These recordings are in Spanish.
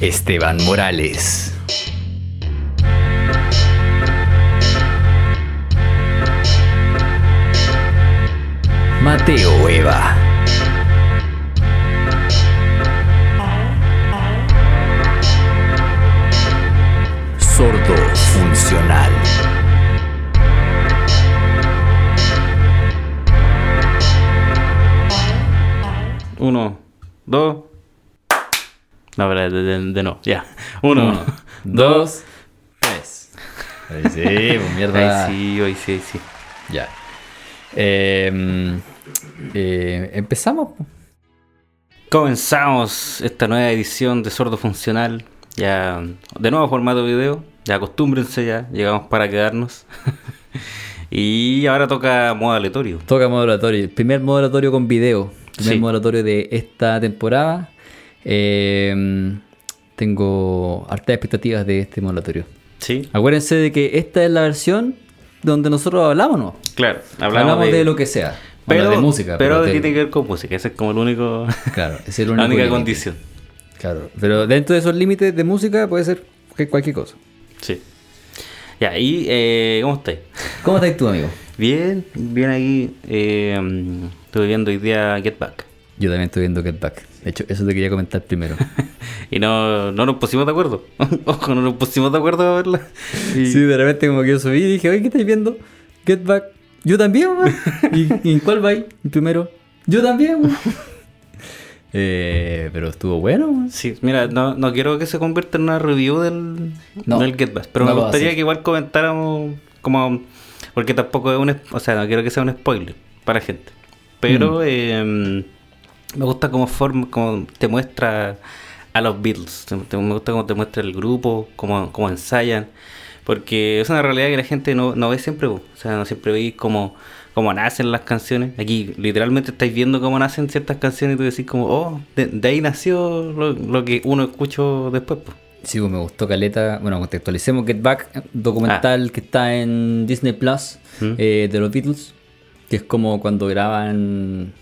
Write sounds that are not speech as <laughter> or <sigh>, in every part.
Esteban Morales. Mateo Eva. Sordo funcional. Uno, dos. No, pero de, de, de no, ya. Uno, Uno, <laughs> dos, tres. Ahí sí, pues mierda. Ahí sí, hoy sí, ahí sí. Ya. Eh, eh, Empezamos. po. Comenzamos esta nueva edición de Sordo Funcional. Ya, de nuevo formato video. Ya acostúmbrense ya, llegamos para quedarnos. <laughs> y ahora toca modo aleatorio. Toca modulatorio. El primer modulatorio con video. Primer Sí. modulatorio de esta temporada. Eh, tengo hartas expectativas de este modulatorio. Sí, Acuérdense de que esta es la versión donde nosotros hablamos, ¿no? claro. Hablamos, Hablamos, de, lo que sea. Pero, Bueno, de música. pero, tiene que ver con música. Ese es como el único. <laughs> Claro, es el <laughs> la única condición. Claro, pero dentro de esos límites de música puede ser cualquier cosa. Sí. Ya, y eh, ¿cómo estáis? ¿Cómo estás tú, amigo? Bien, bien aquí. Eh, estuve viendo hoy día Get Back. Yo también estoy viendo Get Back. De hecho, eso te quería comentar primero. <laughs> y no, no nos pusimos de acuerdo. <laughs> Ojo, no nos pusimos de acuerdo a verla. Y- Sí, de repente como que yo subí y dije, oye, ¿qué estáis viendo? Get Back. Yo también, weón. ¿Y, en cuál va ahí? Primero. Yo también, <laughs> eh, pero estuvo bueno, weón. Sí, mira, no, no quiero que se convierta en una review del, No, del Get Back, pero no me gustaría que igual comentáramos como... Porque tampoco es un... O sea, no quiero que sea un spoiler para gente. Mm. Pero eh, me gusta cómo, forma, cómo te muestra a los Beatles. Te- te- Me gusta cómo te muestra el grupo, cómo, cómo ensayan. Porque es una realidad que la gente no, no ve siempre. O sea, no siempre veis cómo, cómo nacen las canciones. Aquí literalmente estáis viendo cómo nacen ciertas canciones y tú decís como, oh, de, de ahí nació lo, lo que uno escuchó después. po. Sí, pues me gustó Caleta. Bueno, contextualicemos Get Back, documental que está en Disney Plus Mm. eh, de los Beatles. Que es como cuando graban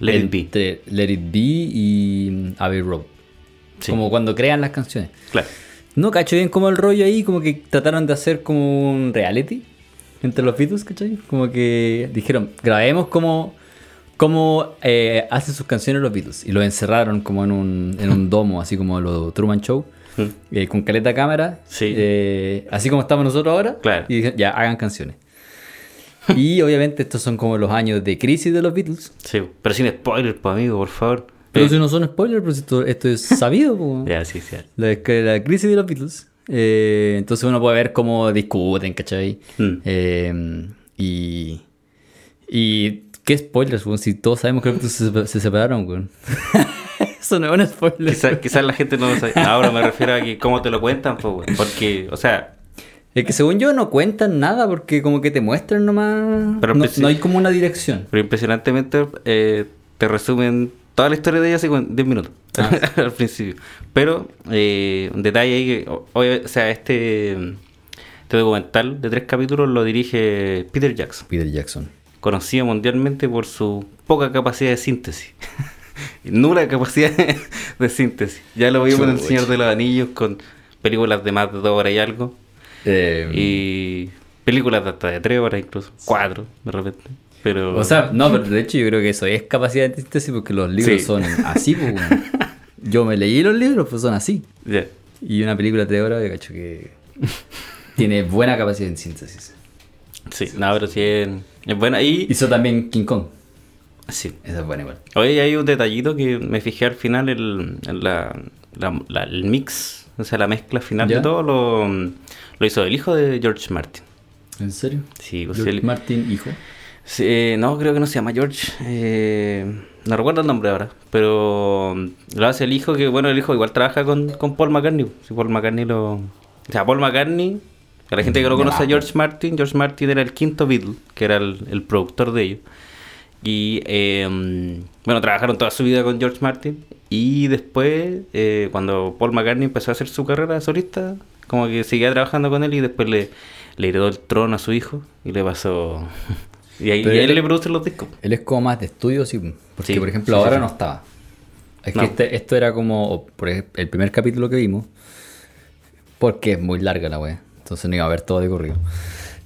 Let It Be. Let It Be y mm, Abbey Road. Sí. Como cuando crean las canciones. Claro. No cacho bien como el rollo ahí, como que trataron de hacer como un reality entre los Beatles, ¿cachai? Como que dijeron, grabemos como, como eh, hacen sus canciones los Beatles. Y lo encerraron como en un, en un <laughs> domo, así como lo Truman Show, Mm. eh, con caleta cámara, Sí. eh, así como estamos nosotros ahora. Claro. Y dijeron, ya, hagan canciones. <laughs> y obviamente estos son como los años de crisis de los Beatles. Sí, pero sin spoilers, pues amigo, por favor. Pero Eh, si no son spoilers, pues esto, esto es sabido. po. <laughs> Ya, sí, sí. La, la crisis de los Beatles. Eh, entonces uno puede ver cómo discuten, ¿cachai? Mm. Eh, y. Y. ¿Qué spoilers, weón? Si todos sabemos que los Beatles se, se separaron, weón. <laughs> Eso no es un spoiler. Quizás quizás la gente no lo sabe. Ahora me refiero a que cómo te lo cuentan, pues, weón. Porque, o sea, Es que según yo no cuentan nada porque como que te muestran nomás. Pero no, hay como una dirección. pero impresionantemente eh, te resumen toda la historia de ella con 10 minutos Ah. <laughs> al principio. Pero eh, un detalle ahí que, o, sea, este, este documental de tres capítulos lo dirige Peter Jackson, Peter Jackson. conocido mundialmente por su poca capacidad de síntesis. <laughs> Nula capacidad <laughs> de síntesis. Ya lo vimos en El. Señor de los Anillos con películas de más de dos horas y algo. Eh, Y películas de hasta de tres horas incluso. Cuatro, de repente. Pero... O sea, no, pero de hecho yo creo que eso es capacidad de síntesis porque los libros Sí. son así, pues. <laughs> Yo me leí los libros, pues son así. ya. Y una película de tres horas, yo cacho que tiene buena capacidad en síntesis. Sí, no, pero sí es, es buena. Y Hizo también King Kong. sí. Esa es buena igual. Oye, hay un detallito que me fijé al final, el, la, la- la- el mix, o sea, la mezcla final ¿Ya? de todo, lo, lo hizo el hijo de George Martin. ¿En serio? Sí, pues George él- Martin, hijo. sí, eh, no, creo que no se llama George. eh, no recuerdo el nombre ahora, pero lo hace el hijo, que bueno, el hijo igual trabaja con, con Paul McCartney. Si Paul McCartney lo... O sea, Paul McCartney, a la gente que no Ya. conoce a George Martin, George Martin era el quinto Beatle, que era el, el productor de ellos. Y eh, bueno, trabajaron toda su vida con George Martin. Y después, eh, cuando Paul McCartney empezó a hacer su carrera de solista, como que seguía trabajando con él y después le, le heredó el trono a su hijo y le pasó. <laughs> y ahí y él él- le produce los discos. Él es como más de estudio, sí. Porque, Sí, por ejemplo, sí, ahora sí. no estaba. es No. que este- esto era como por ejemplo, el primer capítulo que vimos, porque es muy larga la wea, entonces no iba a ver todo de corrido.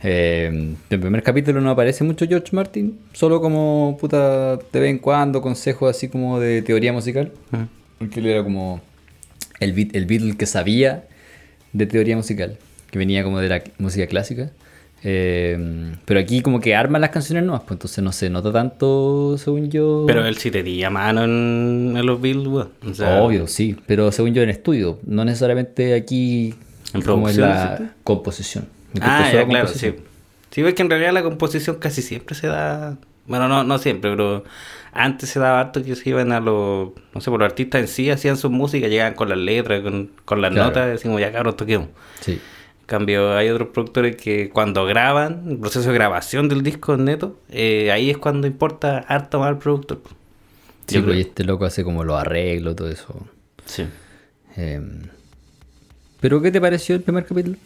Eh, el primer capítulo no aparece mucho George Martin, solo como puta de vez en cuando, consejos así como de teoría musical, porque él era como el, beat- el Beatle que sabía de teoría musical, que venía como de la música clásica. Eh, pero aquí como que arman las canciones nuevas, pues entonces no se nota tanto, según yo. Pero él sí tenía mano en, en los weón. O sea, Obvio, sí, pero según yo en estudio, no necesariamente aquí ¿En como en la composición. En Ah, ya, claro, sí. Sí, ves que en realidad la composición casi siempre se da. Bueno, no, no siempre, pero antes se daba harto que se iban a los. No sé, por los artistas en sí hacían su música, llegaban con las letras, con, con las Claro. notas, decimos, ya cabros, toquemos. Sí. En cambio, hay otros productores que cuando graban, el proceso de grabación del disco neto, eh, ahí es cuando importa harto más el productor. Sí, Yo pues, creo. y este loco hace como los arreglos, todo eso. Sí. Eh, ¿Pero qué te pareció el primer capítulo?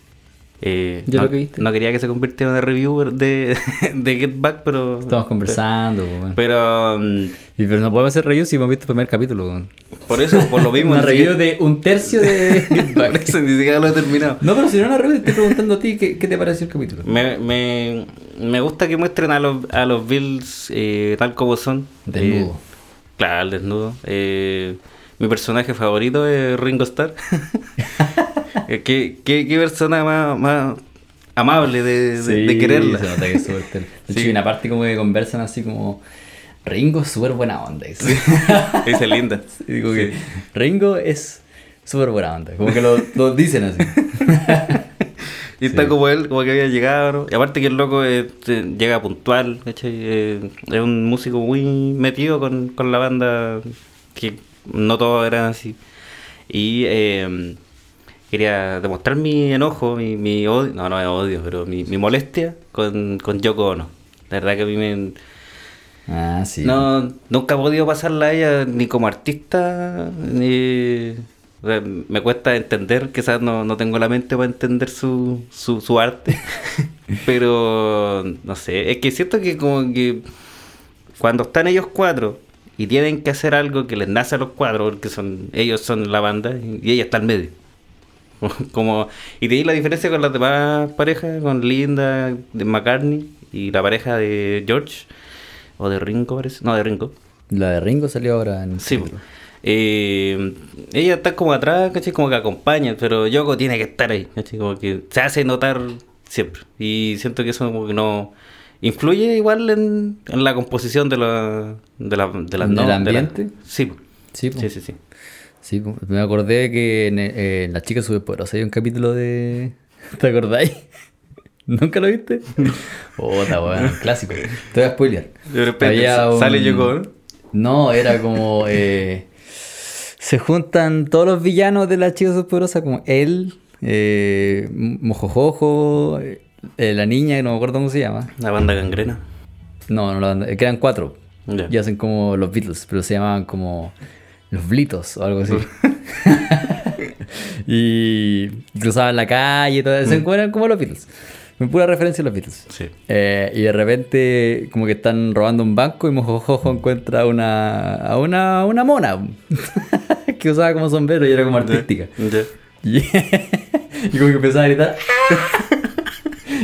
Eh, ¿Ya no, lo que viste? no quería que se convirtiera en una review de, de Get Back, pero. Estamos conversando, pues. Pero. Y, pero no podemos hacer review si hemos visto el primer capítulo. <laughs> Por eso, por lo mismo. Una review de un tercio de <laughs> Get Por Back. eso ni siquiera lo he terminado. No, pero si no una review, te estoy preguntando a ti qué, qué te pareció el capítulo. Me, me, me gusta que muestren a los, a los Bills eh, tal como son. Desnudo. Eh, claro, al desnudo. Eh, mi personaje favorito es Ringo Starr. <laughs> Eh, ¿Qué, qué, qué persona más, más amable de, de, de quererla. se nota que es súper. <laughs> De hecho, Sí. hay una parte como que conversan así como... Ringo es súper buena onda. dice. <laughs> Dice linda. Y digo Sí. que Ringo es súper buena onda. Como que lo, lo dicen así. Y está Sí. como él, como que había llegado, ¿no? Y aparte que el loco eh, llega puntual. Eh, es un músico muy metido con, con la banda, que no todos eran así. Y eh, quería demostrar mi enojo, mi, mi odio, no, no es odio, pero mi, mi molestia con, con Yoko Ono. La verdad que a mí me... Ah, sí. No, nunca he podido pasarla a ella ni como artista, ni... o sea, me cuesta entender, quizás no, no tengo la mente para entender su, su, su arte, <laughs> pero no sé, es que siento que como que cuando están ellos cuatro y tienen que hacer algo que les nace a los cuatro, porque son ellos son la banda y ella está al medio. <laughs> Como, y de ahí la diferencia con las demás parejas, con Linda, de McCartney y la pareja de George, o de Ringo parece, no de Ringo. La de Ringo salió ahora en... Sí, po. Eh, ella está como atrás, ¿cachai? Como que acompaña, pero Yoko tiene que estar ahí, ¿cachai? Como que se hace notar siempre. Y siento que eso como que no influye igual en, en la composición de, la, de, la, de las ¿En no- el de la- ambiente? sí. Sí, sí, sí, sí. Sí, me acordé que en, eh, en La chica superpoderosa hay un capítulo de... <laughs> ¿Te acordáis? <laughs> ¿Nunca lo viste? <laughs> Puta, weón, un clásico. Te voy a spoilear. De repente un- sale Yoko. No, era como... eh, se juntan todos los villanos de La chica superpoderosa, como él, eh, Mojojojo, eh, la niña, que no me acuerdo cómo se llama. La banda gangrena. No, no, la- que eran cuatro. Ya. Y hacen como los Beatles, pero se llamaban como los Blitos o algo así. <laughs> y cruzaban la calle y todo eso. Eran como los Beatles. Me pura referencia a los Beatles. Sí. Eh, y de repente, como que están robando un banco y Mojojojo encuentra a una, a una, una mona <laughs> que usaba como sombrero y era como artística. Ya. Y, <laughs> y como que empezaba a gritar.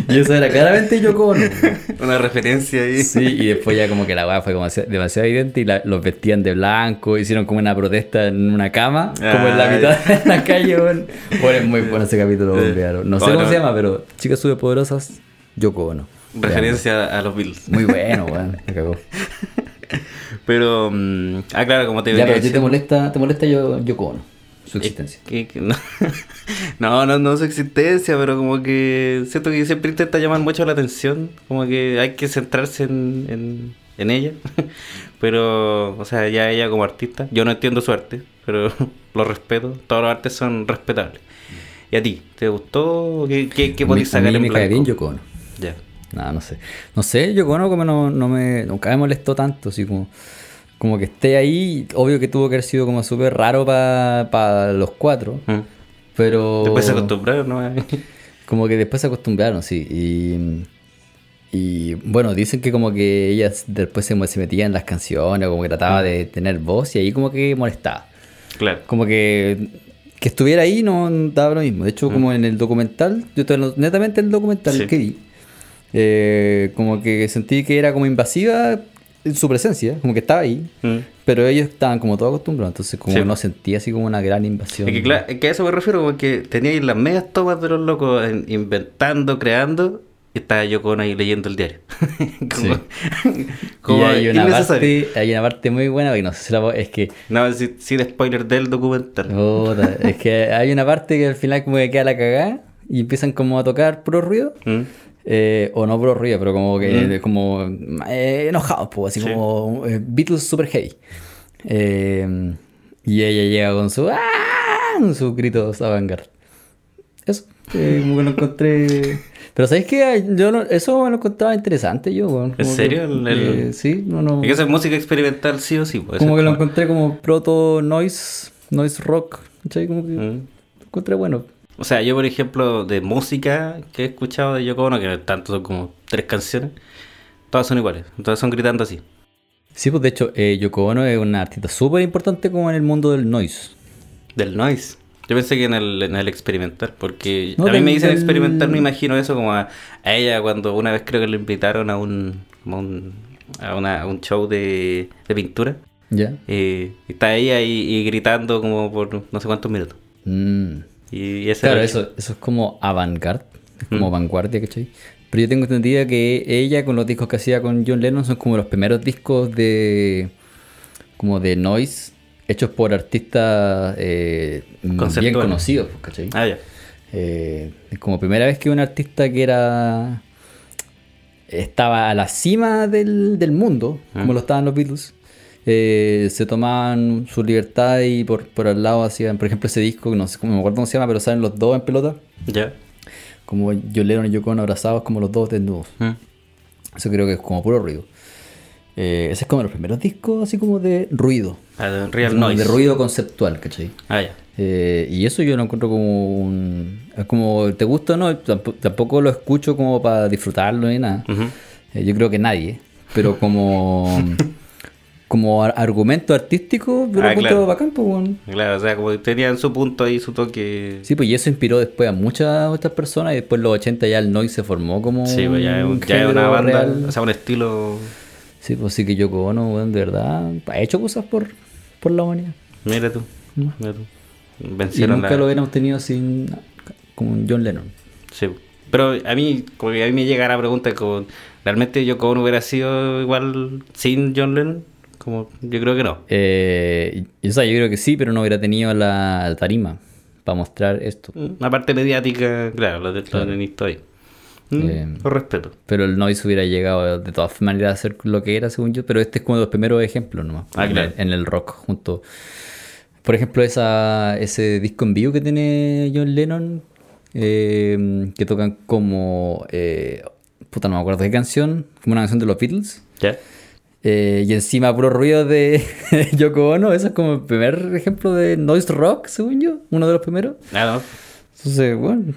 Y eso era claramente Yoko Ono. <laughs> Una referencia ahí. Sí, y después ya como que la weá fue como demasiado, evidente y la- los vestían de blanco, hicieron como una protesta en una cama, como en la mitad de la calle, weón. Bueno, es muy bueno ese capítulo, weón. No sé Bueno. cómo se llama, pero Chicas Superpoderosas, Yoko Ono. Referencia a los Beatles. Muy bueno, weón, me cagó. <laughs> Pero, mm, ah, claro, como te Ya, pero ti te molesta, te molesta yo, Yoko Ono, su Eh, existencia. que- que no. <laughs> no, no, no su existencia, pero como que siento que siempre intenta llamar mucho la atención, como que hay que centrarse en, en, en ella. <laughs> pero, o sea, ya ella como artista, yo no entiendo su arte, pero <laughs> lo respeto, todos los artes son respetables. ¿Y a ti? ¿Te gustó? ¿Qué, qué, qué podéis a sacar mí en me cae bien Yoko. Ya. No, no sé. No sé, Yoko Ono como no, no me, nunca me molestó tanto, así como, como que esté ahí. Obvio que tuvo que haber sido como súper raro para los cuatro, Mm. pero... Después se acostumbraron, ¿no? <laughs> Como que después se acostumbraron, sí. Y, y bueno, dicen que como que ella después se, se metía en las canciones, como que trataba de tener voz y ahí como que molestaba. Claro. Como que que estuviera ahí no daba lo mismo. De hecho, como en el documental, yo netamente en el documental Sí. que vi, eh, como que sentí que era como invasiva en su presencia, como que estaba ahí, Mm. pero ellos estaban como todos acostumbrados, entonces como Sí. no sentía así como una gran invasión. Es que, claro, es que a eso me refiero, porque teníais las medias tomas de los locos en- inventando, creando, y estaba yo con ahí leyendo el diario. <laughs> como, <laughs> Y como hay una, parte, hay una parte muy buena, que no sé si la es que No, sin, sin spoiler del documental. Es que hay una parte que al final como que queda la cagada y empiezan como a tocar puro ruido. Mm. Eh, o no ruido, pero como que Mm. como eh, enojados, pues, así Sí. como eh, Beatles super heavy. Eh, y ella llega con su ¡Ah! con sus gritos avant Eso, eh, como que lo encontré. <laughs> Pero ¿sabéis qué? Yo no- eso me lo encontraba interesante yo. ¿En Como que, serio? El- el- eh, sí, no, no. Es que esa es música experimental, sí o sí. pues, Como que lo encontré como proto noise, noise rock. ¿cachai? Como que Mm. lo encontré bueno. O sea, yo, por ejemplo, de música que he escuchado de Yoko Ono, que tanto, son como tres canciones, todas son iguales. Todas son gritando así. Sí, pues de hecho, eh, Yoko Ono es una artista súper importante como en el mundo del noise. Del noise. Yo pensé que en el, en el experimental, porque No, a mí del- me dicen del- experimental, me imagino eso como a, a ella cuando una vez creo que le invitaron a un, como a un, a una- a un show de, de pintura. ¿Ya? eh, y está ella y, y gritando como por no sé cuántos minutos. Mm. Y, y ese Claro, eso, eso es como avant-garde, como Mm. vanguardia, ¿cachai? Pero yo tengo entendido que ella con los discos que hacía con John Lennon son como los primeros discos de como de noise hechos por artistas eh, bien conocidos, pues, ¿cachai? Ah, ya. Eh, es como primera vez que un artista que era estaba a la cima del, del mundo, como Mm. lo estaban los Beatles, eh, se tomaban su libertad y por, por al lado hacían, por ejemplo, ese disco, no sé cómo me acuerdo cómo se llama, pero salen los dos en pelota, Ya. como John Lennon y Yoko abrazados como los dos desnudos. Mm. Eso creo que es como puro ruido. Eh, ese es como los primeros discos así como de ruido. Ah, de Real como Noise. De ruido conceptual, ¿cachai? Ah, ya. Eh, y eso yo lo encuentro como un... es como, ¿te gusta o no? Tampo- Tampoco lo escucho como para disfrutarlo ni nada. Eh, yo creo que nadie. Pero como... <laughs> como ar- argumento artístico, yo lo Ah, encuentro claro. bacán, pues. Claro, o sea, como que tenían su punto ahí, su toque. Sí, pues y eso inspiró después a muchas otras personas y después en los 80 ya el noise se formó como Sí, pues ya es, un- ya una banda, real. o sea, un estilo. Sí, pues sí que Yoko Ono, weón, de verdad, ha hecho cosas por, por la humanidad. Mira tú, mira tú. Y Vencieron nunca la- lo hubiéramos tenido sin como un John Lennon. Sí. Pero a mí, como que a mí me llega la pregunta, como, ¿realmente Yoko Ono hubiera sido igual sin John Lennon? Como, yo creo que no. Eh, o sea, yo creo que sí, pero no hubiera tenido la tarima para mostrar esto. Una parte mediática, claro, lo, de, lo todo ahí. Mm, Eh, lo respeto. Pero el noise hubiera llegado de todas maneras a ser lo que era, según yo. Pero este es como de los primeros ejemplos nomás. Ah, en, claro. el, en el rock, junto. Por ejemplo, esa, ese disco en vivo que tiene John Lennon, eh, que tocan como. eh, puta, no me acuerdo qué canción, como una canción de los Beatles. ¿Ya? Eh, y encima puro ruido de <laughs> Yoko Ono. Eso es como el primer ejemplo de noise rock, según yo. Uno de los primeros. No. Entonces, bueno,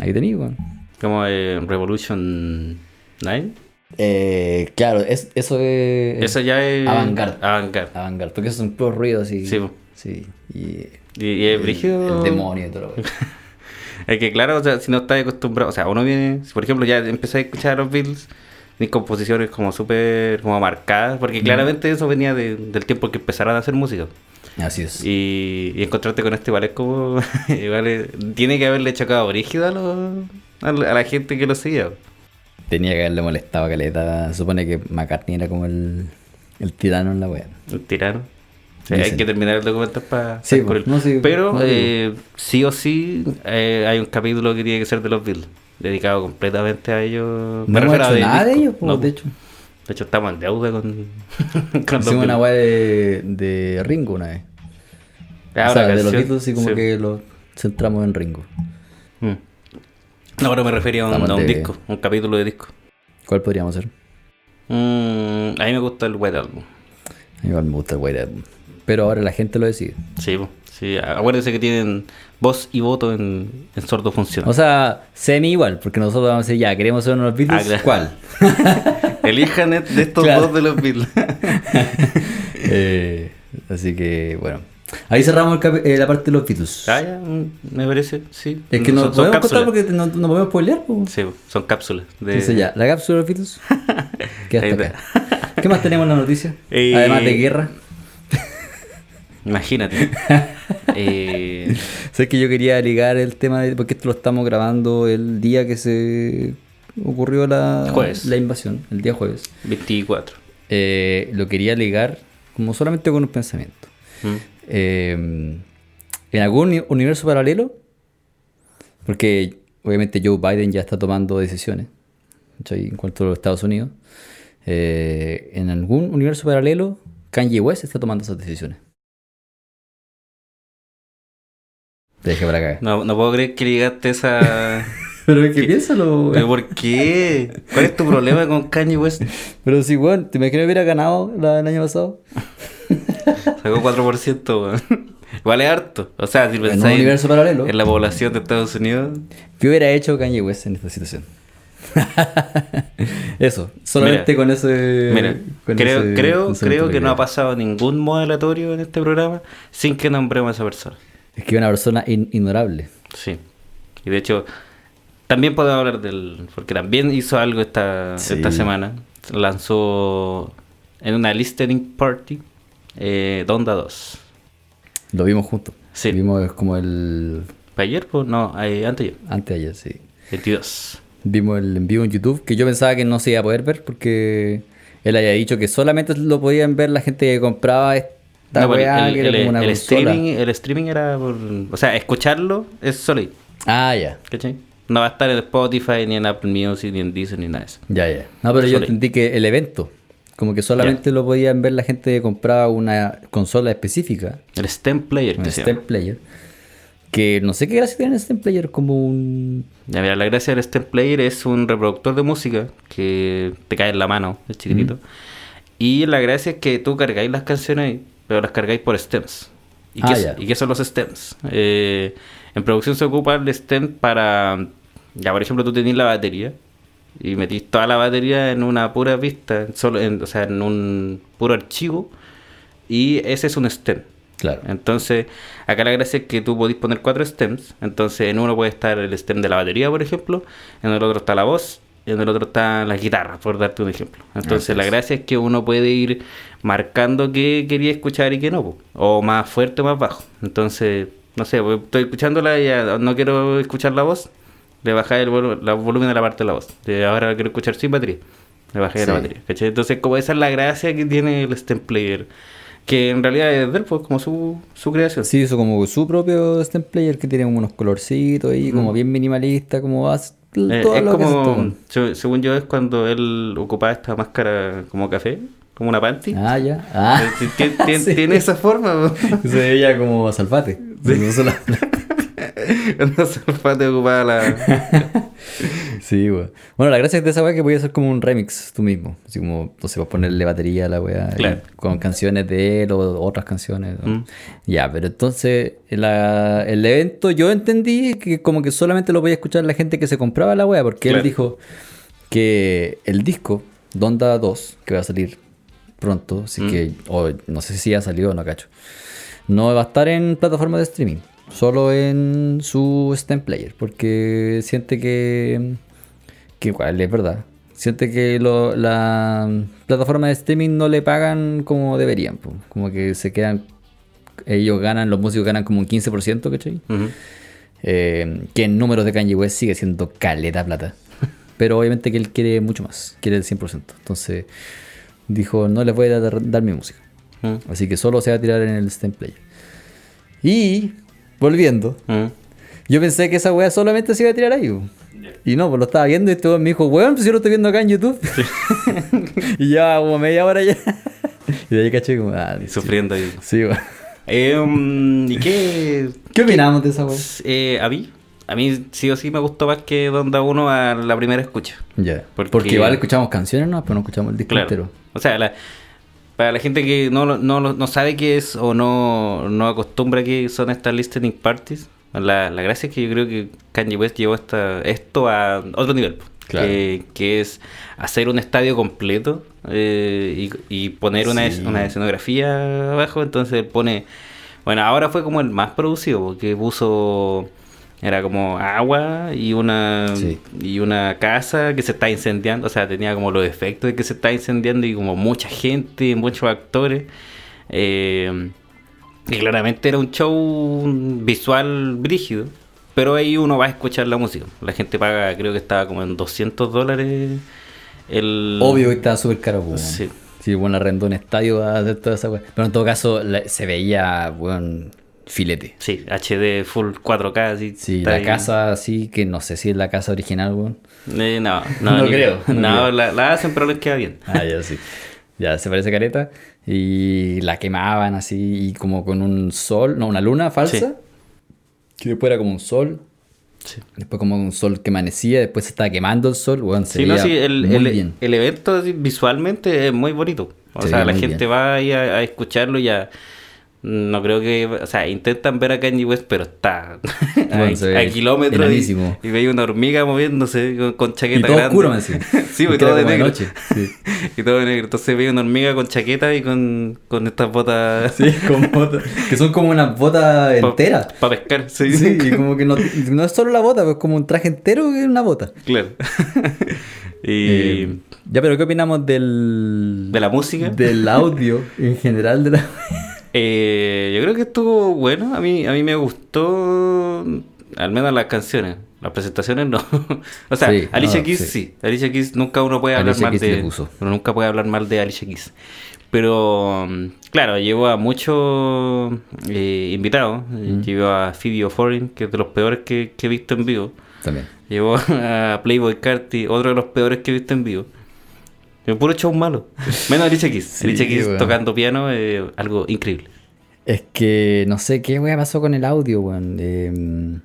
ahí tenía, bueno. Como eh, Revolution 9. Eh, claro, es, eso es. Eso ya es. Avant-garde. Avant-garde. Avant-garde, porque esos son puros ruidos así. Sí. Sí. Y. Y, y es brígido. El demonio y todo lo que- <laughs> Es que claro, o sea, si no estás acostumbrado, o sea, uno viene, si por ejemplo ya empecé a escuchar a los Beatles, mis composiciones como súper como marcadas, porque claramente eso venía de- del tiempo que empezaron a hacer música. Así es. Y, y encontrarte con este igual es como, <laughs> igual es- tiene que haberle chocado brígido a, a la gente que lo seguía. Tenía que haberle molestado a Caleta. Se supone que McCartney era como el, el tirano en la wea. El tirano. Sí, hay que terminar el documental para Sí, no, sí, Pero no eh, sí o sí eh, hay un capítulo que tiene que ser de los Beatles, dedicado completamente a ellos. No hemos refiero a hecho del nada de ellos, pues, No, de hecho. De hecho, estamos en deuda con, <laughs> con los Hicimos una wea de, de Ringo una vez. Ah, o sea, de los Beatles y como sí. que lo centramos en Ringo. Mm. No, pero me refería a un, Estamos a un de- disco, un capítulo de disco. ¿Cuál podríamos hacer? Mm, a mí me gusta el White Album. A mí igual me gusta el White Album. Pero ahora la gente lo decide. Sí, po. Sí, acuérdense que tienen voz y voto en, en sordo funciona. O sea, semi igual, porque nosotros vamos a decir, ya, queremos ser unos Beatles. Ah, claro. ¿Cuál? <laughs> Elijan de estos Claro. dos de los Beatles. <laughs> Eh, así que, bueno. Ahí cerramos el eh, la parte de los Beatles. ah, ya, me parece, sí. Es que no Son- podemos contar porque no, no podemos spoilear. po. Sí, son cápsulas. De... Entonces ya, la cápsula de los Beatles. <laughs> Hasta acá. ¿Qué más tenemos en la noticia? Eh, Además de guerra. Imagínate. <laughs> eh, Sé que yo quería ligar el tema de, porque esto lo estamos grabando el día que se ocurrió la, Jueves. la invasión, el día jueves. 24. Eh, lo quería ligar como solamente con un pensamiento. Mm. Eh, en algún uni- universo paralelo, porque obviamente Joe Biden ya está tomando decisiones en cuanto a los Estados Unidos, eh, en algún universo paralelo, Kanye West está tomando esas decisiones. Te dejé para acá. No, no puedo creer que llegaste a esa. <laughs> Pero es que piénsalo, ¿Pero por qué? ¿Cuál es tu problema con Kanye West? <laughs> Pero sí, bueno, ¿te imaginas que hubiera ganado la- el año pasado? <laughs> Sacó 4%, weón. Igual es harto. O sea, si En un pensáis universo paralelo. en la población de Estados Unidos. ¿Qué hubiera hecho Kanye West en esta situación? Eso, solamente Mira, con ese. Mira, con creo, ese creo, creo que no ha pasado ningún modelatorio en este programa sin que nombremos a esa persona. Es que es una persona in- ignorable. Sí. Y de hecho, también podemos hablar del. Porque también hizo algo esta, Sí. esta semana. Lanzó en una listening party eh, Donda 2. Lo vimos juntos. Sí. Vimos como el. ¿Para ayer? Pues no, eh, antes ayer. Antes ayer, sí. 22. Vimos el en vivo en YouTube, que yo pensaba que no se iba a poder ver porque él había dicho que solamente lo podían ver la gente que compraba esta No, weá, el, que era el- como una el consola. streaming, el streaming era por. O sea, escucharlo es solo. Ah, ya. ¿Cachai? No va a estar en Spotify, ni en Apple Music, ni en Deezer, ni nada de eso. Ya, ya. No, pero yo entendí que el evento, como que solamente lo podían ver la gente que compraba una consola específica, El STEM Player, se STEM. Player. Que no sé qué gracia tiene el STEM Player, como un. Ya, mira, la gracia del STEM Player es un reproductor de música que te cae en la mano, es chiquitito. Y la gracia es que tú cargáis las canciones ahí, pero las cargáis por stems. ¿Y, Ah, qué, ya. ¿y qué son los stems? Eh, en producción se ocupa el stem para, ya por ejemplo, tú tenés la batería y metís toda la batería en una pura pista, solo en, o sea, en un puro archivo, y ese es un stem. Claro. Entonces, acá la gracia es que tú podés poner cuatro stems. Entonces, en uno puede estar el stem de la batería, por ejemplo. En el otro está la voz. Y en el otro está la guitarra, por darte un ejemplo. Entonces, la gracia es que uno puede ir marcando qué quería escuchar y qué no. O más fuerte o más bajo. Entonces, no sé, estoy escuchándola y ya no quiero escuchar la voz. Le bajáis el volu- la volumen de la parte de la voz. De ahora la quiero escuchar sin batería. Le bajé la batería. ¿cachai? Entonces, como esa es la gracia que tiene el stem player. Que en realidad es de él, pues, como su, su creación. Sí, hizo como su propio STEM Player que tiene como unos colorcitos ahí, como bien minimalista, como Mm. Eh, todo es lo que como, se- según yo, es cuando él ocupaba esta máscara como café, como una panty. Ah, ya. Ah. Eh, ti- ti- ti- <laughs> Sí. Tiene esa forma. <laughs> Se veía como salvate. No solo- <laughs> Salfate ocupaba la. Sí, weón. Bueno, la gracia de esa weá es que podías hacer como un remix tú mismo. Así como, no sé, vas a ponerle batería a la weá. y Claro. Con canciones de él o otras canciones. ¿no? Mm. Ya, pero entonces la- el evento yo entendí que como que solamente lo podía escuchar la gente que se compraba la weá. Porque él dijo que el disco Donda 2, que va a salir pronto, así Mm. que, o no sé si ya salió o no cacho, no va a estar en plataforma de streaming, solo en su STEM Player, porque siente que, que igual es verdad, siente que lo- la plataforma de streaming no le pagan como deberían, po. como que se quedan, ellos ganan, los músicos ganan como un 15%, ¿cachai? Ujú. Eh, que en números de Kanye West sigue siendo caleta plata. Pero obviamente que él quiere mucho más, quiere el 100%. Entonces dijo, no les voy a dar, dar mi música. Así que solo se va a tirar en el STEM Player. Y, volviendo, yo pensé que esa weá solamente se iba a tirar ahí. Y no, pues lo estaba viendo y este weón me dijo, weón, pues yo lo estoy viendo acá en YouTube. <laughs> y ya como media hora ya. <laughs> y de ahí caché como, ah, Sufriendo ahí. Sí, weón. Eh, um, ¿Y qué? ¿Qué opinamos de esa weá? Eh, a mí, a mí sí o sí me gustó más que Donda 1 a la primera escucha. Ya. Porque- Porque igual escuchamos canciones, ¿no? Pero no escuchamos el disco Claro. entero. O sea, la- para la gente que no, no, no sabe qué es o no, no acostumbra que son estas listening parties, la, la gracia es que yo creo que Kanye West llevó esta, esto a otro nivel. Claro. Que, que es hacer un estadio completo eh, y, y poner una, Sí. una escenografía abajo. Entonces pone. Bueno, ahora fue como el más producido, porque puso. Era como agua y una Sí. y una casa que se está incendiando, o sea, tenía como los efectos de que se está incendiando y como mucha gente, muchos actores. Eh, y claramente era un show visual brígido, pero ahí uno va a escuchar la música. La gente paga, creo que estaba como en 200 dólares el... Obvio que estaba súper caro, weón. Sí. Sí, bueno, arrendó un estadio a hacer toda esa. Pero en todo caso, la- se veía, weón, filete. Sí, HD full 4K, así. Sí, la ahí. casa así, que no sé si es la casa original, weón. Eh, no, no, <laughs> No creo, no No, creo. La, la hacen, pero les queda bien. Ah, ya sí. Ya, se parece careta. Y la quemaban así, y como con un sol, no, una luna falsa. Sí. Que después era como un sol. Sí. Después como un sol que amanecía, después se estaba quemando el sol, se Sí, no, sí, el, muy el- bien. el evento visualmente es muy bonito. O Se sea, la gente bien. va ahí a, a escucharlo y a... No creo que... O sea, intentan ver a Kanye West, pero está a, kilómetros y, y veis una hormiga moviéndose con, con Y chaqueta <laughs> todo grande. oscuro, decía. sí, porque todo de negro. noche. Sí. <laughs> y todo de negro. Entonces veis una hormiga con chaqueta y con, con estas botas... <laughs> Sí, con botas. Que son como una bota entera. Para pescar, sí. Sí, y como que no, no es solo la bota, pues como un traje entero que es una bota. Claro. y... Eh, ya, pero ¿qué opinamos del. ¿De la música? Del audio en general de la. Eh, yo creo que estuvo bueno. A mí, a mí me gustó, al menos las canciones. Las presentaciones no. <laughs> o sea, Sí, Alicia no, Keys sí. sí. Alicia Keys nunca uno puede hablar Alicia mal Keys de. Uno nunca puede hablar mal de Alicia Keys. Pero, mm, claro, llevó a muchos eh, invitados. Mm. Llevó a Phoebe O'Foreign, que es de los peores que, que he visto en vivo. También. Llevó <laughs> a Playboy Carti, otro de los peores que he visto en vivo. Puro show malo. Menos Alicia Keys. <laughs> Sí, Alicia Keys weón. tocando piano, eh, algo increíble. Es que no sé qué weá pasó con el audio, weón. De, mm,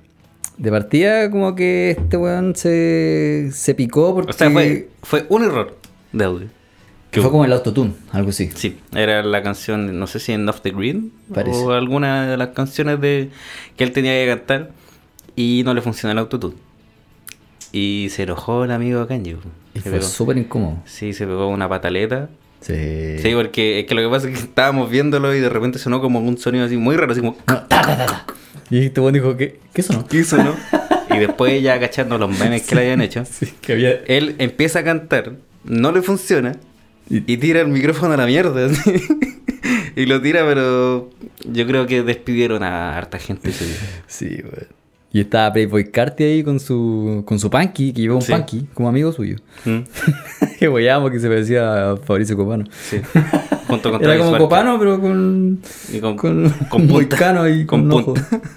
de partida, como que este weón se, se picó porque. O sea, fue, fue un error de audio. que fue como el autotune, algo así. Sí, era la canción, no sé si en Off the Parece. o alguna de las canciones de que él tenía que cantar y no le funcionó el autotune. Y se enojó el amigo Kanye. Y Se fue pegó- súper incómodo. Sí, se pegó una pataleta. Sí. Sí, porque es que lo que pasa es que estábamos viéndolo y de repente sonó como un sonido así muy raro, así como... No, ta, ta, ta, ta. Y este weón dijo, ¿qué, ¿qué sonó? ¿Qué sonó? y después ya cachando los memes que le habían hecho, <laughs> Sí, que había. él empieza a cantar, no le funciona Y- y tira el micrófono a la mierda. <laughs> así. y lo tira, pero yo creo que despidieron a harta gente ese día. Sí, weón. Y estaba Playboy Carti ahí con su, con su punky, que llevaba un Sí. punky como amigo suyo. ¿Mm? <laughs> que weyamos que se parecía a Fabricio Copano. Sí. Junto con <laughs> Era como Barker. Copano, pero con. Y con, con, con punta. y con, Con ojo. punta. <laughs>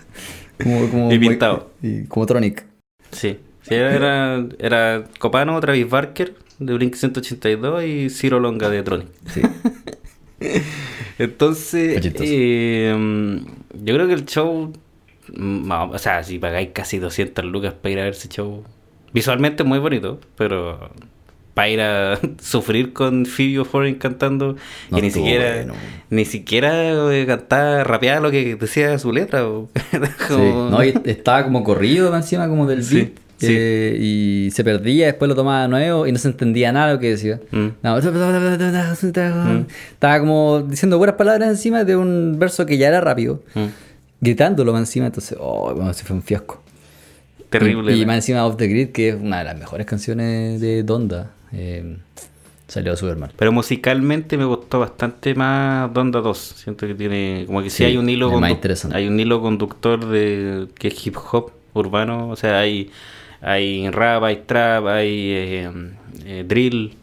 Como, como Y pintado. y como Tronic. Sí. Sí, era, era Copano, Travis Barker de Blink 182 y Ciro Longa de Tronic. Sí. Entonces, eh, yo creo que el show, o sea, si pagáis casi 200 lucas para ir a ver ese show, visualmente muy bonito, pero para ir a <laughs> sufrir con Phoebe Foreign cantando No y ni siquiera, bueno. ni siquiera eh, cantar, rapear lo que decía su letra. o- <laughs> Sí. como- No, y estaba como corrido encima como del beat. sí. eh, y se perdía, después lo tomaba de nuevo y no se entendía nada lo que decía. Mm. No, <laughs> Estaba como diciendo buenas palabras encima de un verso que ya era rápido, Mm. Gritándolo más encima, entonces, oh, bueno, se fue un fiasco. Terrible. Y, y más encima Off the Grid, que es una de las mejores canciones de Donda, eh, salió súper mal. Pero musicalmente me gustó bastante más Donda 2. Siento que tiene. Como que sí, Sí, hay un hilo. Hay un hilo conductor de que es hip hop urbano. O sea, hay, hay rap, hay trap, hay eh, eh, drill.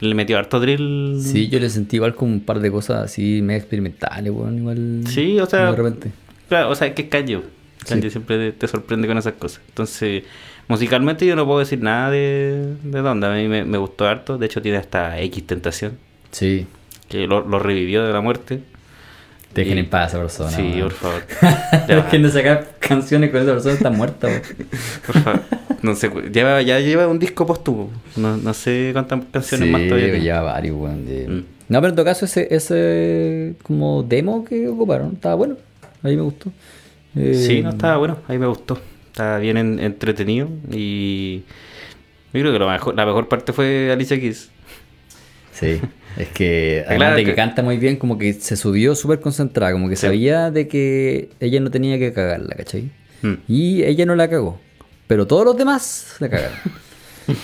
Le metió harto drill. Sí, yo le sentí igual como un par de cosas así medio experimentales, bueno, igual. Sí, o sea, De repente. Claro, o sea, que es Kanye. Kanye Sí. siempre te, sorprende con esas cosas. Entonces, musicalmente yo no puedo decir nada de, de Donda. A mí me, me gustó harto. De hecho, tiene hasta X Tentación, Sí, que lo, lo revivió de la muerte. dejen Y- en paz a esa persona. Sí, weón. por favor. <laughs> Dejen de sacar canciones con esa persona está muerta, <laughs> por favor. No sé, lleva, ya lleva un disco póstumo. No, no sé cuántas canciones más todavía. lleva varios, weón. Mm. No, pero en todo caso, ese, ese como demo que ocuparon estaba bueno. A mí me gustó. Eh, Sí, no estaba bueno, a mí me gustó. Estaba bien en- entretenido y yo creo que lo mejor, la mejor parte fue Alicia Keys. Sí, es que <laughs> Claro además de que, que- canta muy bien, como que se subió súper concentrada, como que Sí. sabía de que ella no tenía que cagarla, ¿cachai? Mm. Y ella no la cagó, pero todos los demás la cagaron. <laughs>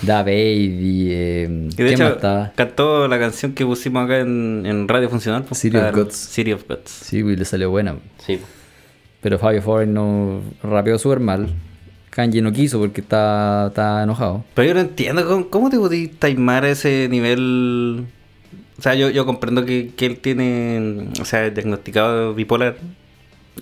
da Baby, eh, Y de ¿quién más hecho, cantó la canción que pusimos acá en, en Radio Funcional. pues, City of Gods. City of Gods. Sí, pues, le salió buena. Sí. Pero Fabio Foreign no rapeó súper mal. Kanye no quiso porque está, está enojado. Pero yo no entiendo, ¿cómo, cómo te podías timar a ese nivel? O sea, yo, yo comprendo que, que él tiene, o sea, diagnosticado bipolar.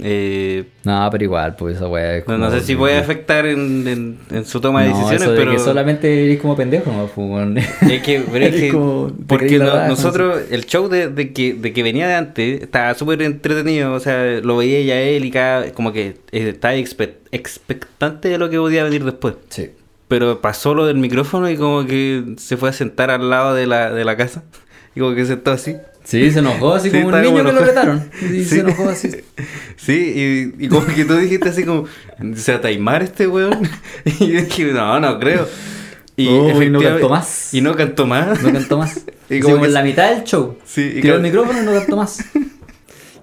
Eh, No, pero igual, pues esa weá no, no sé si puede afectar en, en- en su toma de No, decisiones, eso de pero... que solamente eres como pendejo, ¿no? Pues, weón. Es que, <laughs> pero es Eres que- como- te porque no- raja, nosotros, el show de, de que, de que venía de antes, estaba súper entretenido, o sea, lo veía ya él y cada, como que eh, estaba expe- expectante de lo que podía venir después. Sí. Pero pasó lo del micrófono y como que se fue a sentar al lado de la, de la casa. <laughs> Y como que se sentó así. Sí, se enojó así Sí, como un niño como que lo retaron. Y <laughs> Sí. se enojó así. Sí, y, y como que tú dijiste así como, ¿se va a taimar este weón? <laughs> Y yo dije, no, no creo. Y, Oh, y no cantó más. Y no cantó más. No cantó más. <laughs> Y como en la mitad del show. Sí, y Tiró el micrófono y no cantó más.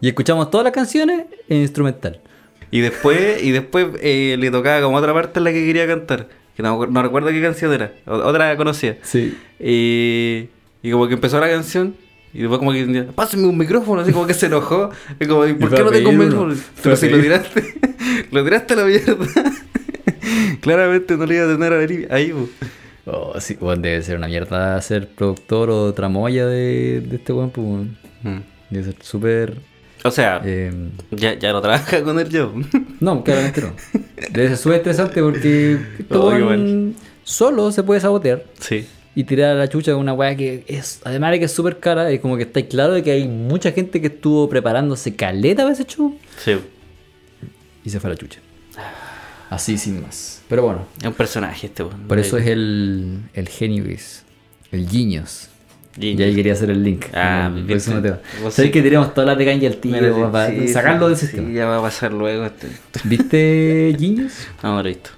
Y escuchamos todas las canciones en instrumental. Y después, y después eh, le tocaba como otra parte en la que quería cantar. Que no, no recuerdo qué canción era. Otra conocida. Sí. Y, y como que empezó la canción. Y después como que pásame un micrófono, así como que se enojó. Y como, ¿y ¿por qué no tengo un micrófono? Pero si lo tiraste, <laughs> lo tiraste a la mierda. <laughs> Claramente no le iba a tener ahí. po. Oh, sí, weón, debe ser una mierda ser productor o tramoya de, de este weón, pues. Mm. Debe ser súper. O sea, eh, ya, ya no trabaja con él yo. no, claramente no. Debe ser súper estresante porque <laughs> este Oh, qué weón solo se puede sabotear sí. Y tirar a la chucha una weá que es, además de que es súper cara, es como que está claro de que hay mucha gente que estuvo preparándose caleta para ese show Sí. y se fue a la chucha. Así sin más. Pero bueno, Es un personaje este, weón. por eso es el, el Genius, el Genius. Genius. Y ahí quería hacer el link. Ah, con bien, sí. tema. Vos Sabes sí. que tiramos todas las de Kanye al tiro para sí, sacarlo sí, del sí, sistema. ya va a pasar luego. Este. ¿Viste <laughs> Genius? No, ahora listo.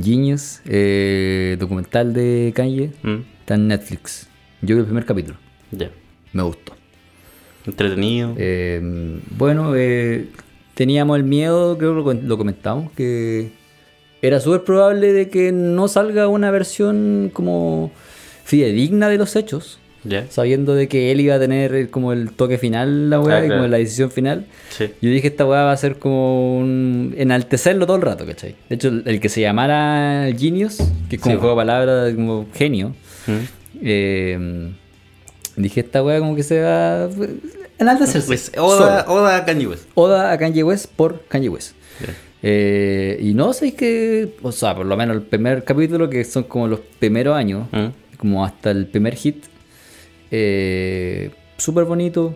Genius, eh, documental de Kanye, Mm, está en Netflix. Yo vi el primer capítulo, Ya. me gustó. Entretenido. Eh, bueno, eh, teníamos el miedo, creo que lo, lo comentamos, que era súper probable de que no salga una versión como fidedigna de los hechos, ya. sabiendo de que él iba a tener como el toque final, la weá, Ah, y claro. como la decisión final. Sí. Yo dije, esta weá va a ser como un... enaltecerlo todo el rato, ¿cachai? De hecho, el, que se llamara Genius, que es como Sí, un juego de palabras, como genio, Mm. eh, dije, esta weá como que se va a enaltecerse. Pues, Oda. Oda a Kanye West. Oda a Kanye West por Kanye West. Eh, y no sé que, o sea, por lo menos el primer capítulo, que son como los primeros años, Mm. como hasta el primer hit, eh, súper bonito.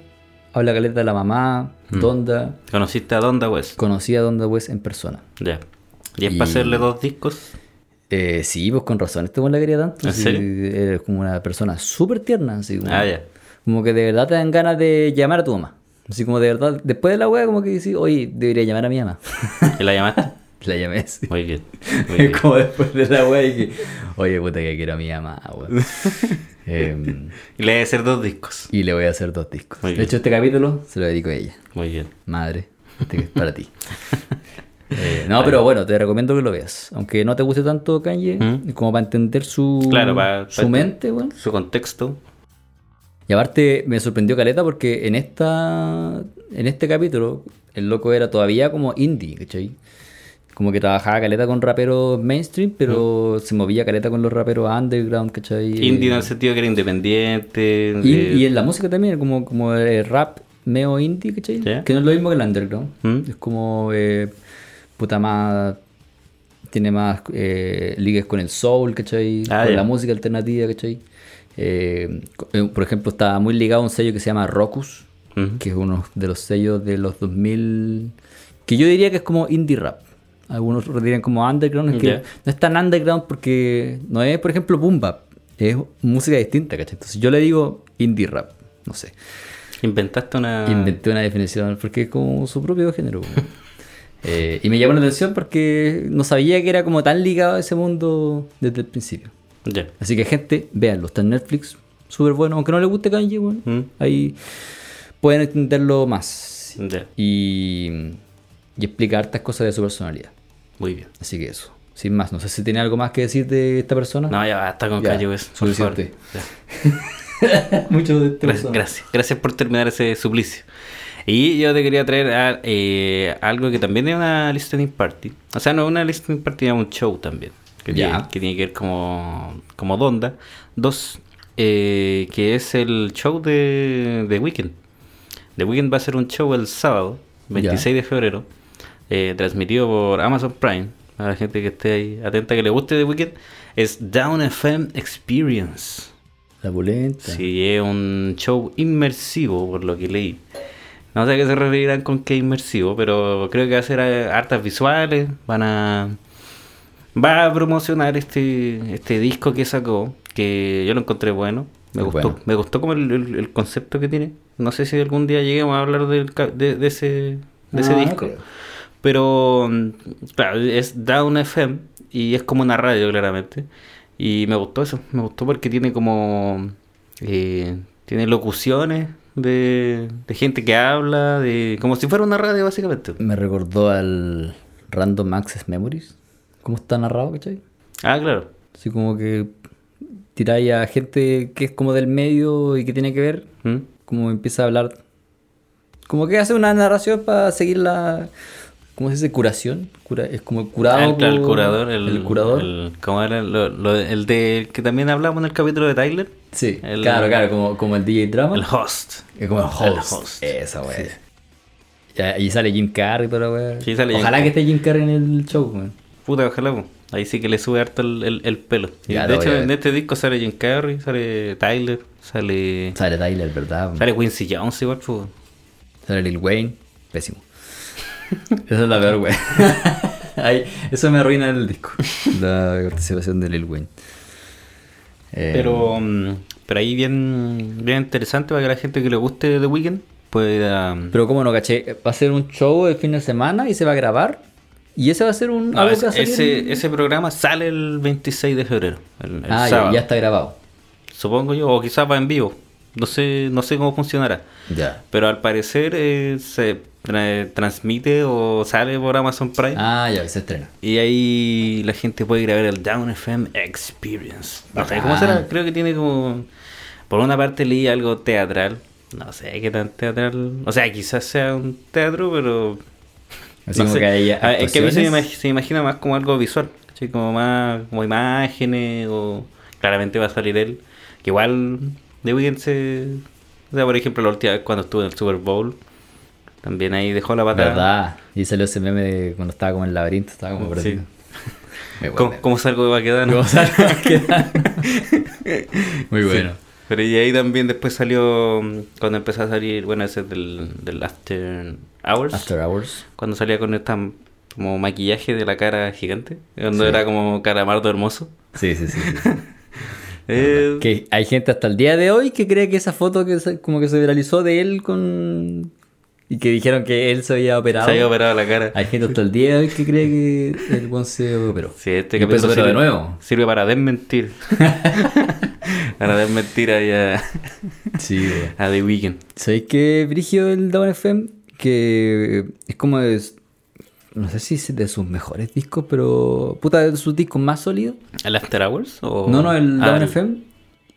Habla caleta de la mamá, Mm. Donda. ¿Conociste a Donda West? Conocí a Donda West en persona. Ya. ¿Y es Y- para hacerle dos discos? Eh, sí, pues con razón, este la quería tanto. ¿En sí, serio? Eres como una persona súper tierna, así como, Ah, ya. como que de verdad te dan ganas de llamar a tu mamá. Así como de verdad, después de la wea, como que dices, oye, debería llamar a mi mamá. ¿Y la llamaste? <laughs> la llamé así. Muy bien. <laughs> Muy bien. Es como después de la wea que, oye, puta que quiero a mi mamá, weón. <laughs> Em, Y le debe hacer dos discos. y le voy a hacer dos discos. Muy de bien. hecho, este capítulo se lo dedico a ella. Muy bien. Madre, este que es para ti. <laughs> Eh, no, pero bueno, te recomiendo que lo veas. Aunque no te guste tanto Kanye, ¿Mm? como para entender su, Claro, para- su para- mente, weón. Su contexto. Y aparte me sorprendió Caleta porque en esta en este capítulo el loco era todavía como indie, ¿cachai? Como que trabajaba Caleta con raperos mainstream, pero se movía Caleta con los raperos underground, ¿cachai? Indie en el sentido que era independiente. Y, de- y en la música también, como, como el rap meo indie, ¿cachai? Ya. Que no es lo mismo que el underground. ¿Mm? Es como, eh, puta más... Tiene más eh, ligues con el soul, ¿cachai? Ah, con la música alternativa, ¿cachai? Eh, eh, por ejemplo, está muy ligado a un sello que se llama Rocus, que es uno de los sellos de los 2000... Que yo diría que es como indie rap. Algunos lo dirían como underground. Es que no es tan underground porque no es, por ejemplo, boom bap. Es música distinta, ¿cachai? Entonces yo le digo indie rap. No sé. Inventaste una. Inventé una definición porque es como su propio género. <laughs> Eh, y me llamó la atención porque no sabía que era como tan ligado a ese mundo desde el principio. Así que gente, véanlo, está en Netflix, súper bueno, aunque no le guste Kanye, weón, Mm. ahí pueden entenderlo más. Y, y explica hartas cosas de su personalidad. Muy bien. Así que eso, sin más, no sé si tiene algo más que decir de esta persona. No, ya basta con Kanye West. suficiente. <laughs> Mucho de esta Gracias, gracias. Gracias por terminar ese suplicio. Y yo te quería traer a- eh, algo que también es una listening party. O sea, no es una listening party, es un show también. Que, Ya. tiene, que tiene que ver como, como Donda. Dos, eh, que es el show de, de Weekend. The Weekend va a ser un show el sábado, 26 de febrero, eh, transmitido por Amazon Prime. Para la gente que esté ahí atenta, que le guste The Weekend, es Down FM Experience. La polenta. Sí, es un show inmersivo, por lo que leí. No sé a qué se referirán con qué inmersivo, pero creo que va a ser eh, hartas visuales. Van a. Va a promocionar este, este disco que sacó, que yo lo encontré bueno. Me gustó, bueno. me gustó como el, el- el concepto que tiene. No sé si algún día lleguemos a hablar del de, de ese, de ese disco. Pero, claro, es Down FM y es como una radio, claramente. Y me gustó eso, me gustó porque tiene como. eh, tiene locuciones de, de gente que habla, de como si fuera una radio, básicamente. Me recordó al Random Access Memories. ¿Cómo está narrado, cachai? Ah, claro. Así como que tiráis a gente que es como del medio y que tiene que ver, ¿Mm? como empieza a hablar, como que hace una narración para seguir la, ¿cómo se dice? Curación. Cura, es como el curado. El, curador, el, el curador. el- ¿Cómo era? Lo- lo- el de que también hablamos en el capítulo de Tyler. sí, el- claro, claro, como, como el DJ Drama. El host. Es como el El host. host. Esa wea. Ya, Y sale Jim Carrey y toda la wea. Sí, sale Ojalá que esté Jim Carrey en el show, weón. Puta, ojalá. po. Ahí sí que le sube harto el, el- el pelo. Ya, de hecho, en este disco sale Jim Carrey, sale Tyler, sale. Sale Tyler, ¿verdad? Sale Quincy Jones igual, pues. Sale Lil Wayne. Pésimo. Esa es la peor. <laughs> Ay, eso me arruina el disco. La participación de Lil Wayne. Eh, Pero, mm, pero ahí bien, bien interesante para que la gente que le guste The Weeknd pueda. Pero como no caché, va a ser un show el fin de semana y se va a grabar. Y ese va a ser un. No, algo ese, que va a ese, en- ese programa sale el 26 de febrero. El, el Ah, ya, sábado. ya está grabado. Supongo yo, o quizás va en vivo. No sé, no sé cómo funcionará. Ya. Pero al parecer eh, se tra- transmite o sale por Amazon Prime. Ah, ya, se estrena. Y ahí la gente puede ir a ver el Down FM Experience. No sé cómo será, creo que tiene como. Por una parte leí algo teatral. No sé qué tan teatral. O sea, quizás sea un teatro, pero. Así no como que hay Ah, Es que a mí se me, actuaciones. imag- se me imagina más como algo visual. Como más como imágenes o. Claramente va a salir él. Que igual de Weeknd se. O sea, por ejemplo, la última vez cuando estuvo en el Super Bowl. También ahí dejó la patada. ¿Verdad? Y salió ese meme de cuando estaba como en el laberinto, estaba como Sí. perdido. <laughs> Muy ¿Cómo, cómo salgo de Baquedano? ¿Cómo sale? <laughs> Muy Sí. bueno. Pero y ahí también después salió, mm, cuando empezó a salir, bueno, ese del, del After Hours, After Hours. cuando salía con esta como maquillaje de la cara gigante, cuando Sí. era como caramardo hermoso. Sí, sí, sí. sí. <laughs> Eh, que hay gente hasta el día de hoy que cree que esa foto que se- como que se viralizó de él con... Y que dijeron que él se había operado. se había operado la cara. Hay gente hasta el día de hoy que cree que el buen se operó. Sí, este Y capítulo operó de sirve, nuevo. sirve para desmentir. <laughs> para desmentir ahí a, Sí, a The Weeknd. ¿Sabéis qué Brigio del Down FM? Que es como de, no sé si es de sus mejores discos, pero puta, de sus discos más sólidos. ¿El After Hours? O... No, no, el Ah, Down FM.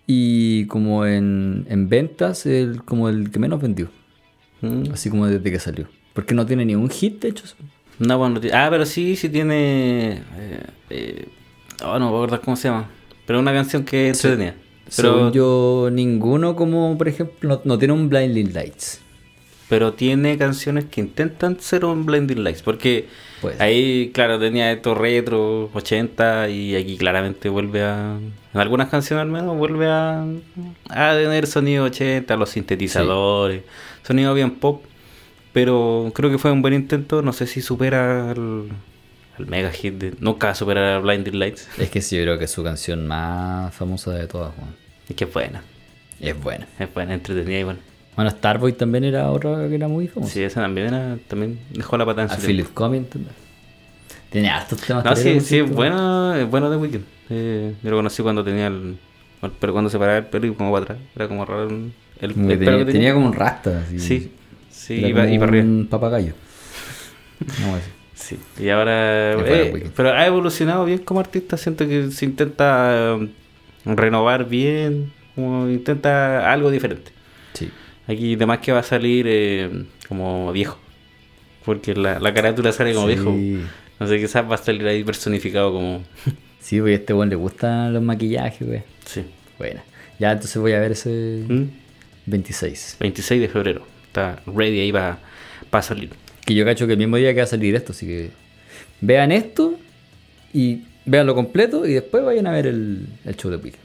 Y como en, en ventas, el, como el que menos vendió. Mm. Así como desde que salió. Porque no tiene ni un hit, de hecho. No, bueno, ah, pero sí, sí tiene. Eh, eh, oh, no me acuerdo cómo se llama. Pero una canción que es entretenida. Pero, Según yo, ninguno como, por ejemplo, no, no tiene un Blinding Lights. pero tiene canciones que intentan ser un Blinding Lights. Porque Pues. ahí, claro, tenía estos retro 80 y aquí claramente vuelve a. En algunas canciones al menos vuelve a, a tener sonido 80, los sintetizadores, sonido bien pop. Pero creo que fue un buen intento. No sé si supera al, al mega hit de nunca va a superar a Blinding Lights. Es que sí, yo creo que es su canción más famosa de todas, Juan. Es que es buena, es buena. es buena, entretenida y buena. Bueno, Starboy también era otra que era muy famosa. Sí, esa también era, también dejó la patada en A su Philip Cumming también. Tiene hartos temas. No, sí, sí, es bueno, es bueno The Weeknd. Eh, yo lo conocí cuando tenía el, el pelo, cuando se paraba el pelo y como para atrás. Era como raro el, pelo tenía, que tenía como un rasta. Así. Sí, sí, y para, arriba. Un papagayo. <laughs> No, así. Sí, y ahora. Bueno eh, pero ha evolucionado bien como artista. Siento que se intenta eh, renovar bien, como intenta algo diferente. Sí. Aquí, además, que va a salir eh, como viejo. Porque la, la carátula sale como sí. viejo. No sé, quizás va a salir ahí personificado como. <laughs> Sí, porque a este weón le gustan los maquillajes, güey. Sí. Buena. Ya, entonces voy a ver ese ¿Mm? 26. 26 de febrero. Está ready ahí para salir. Que yo cacho que el mismo día que va a salir esto, así que vean esto y veanlo completo y después vayan a ver el, el show de Weekend.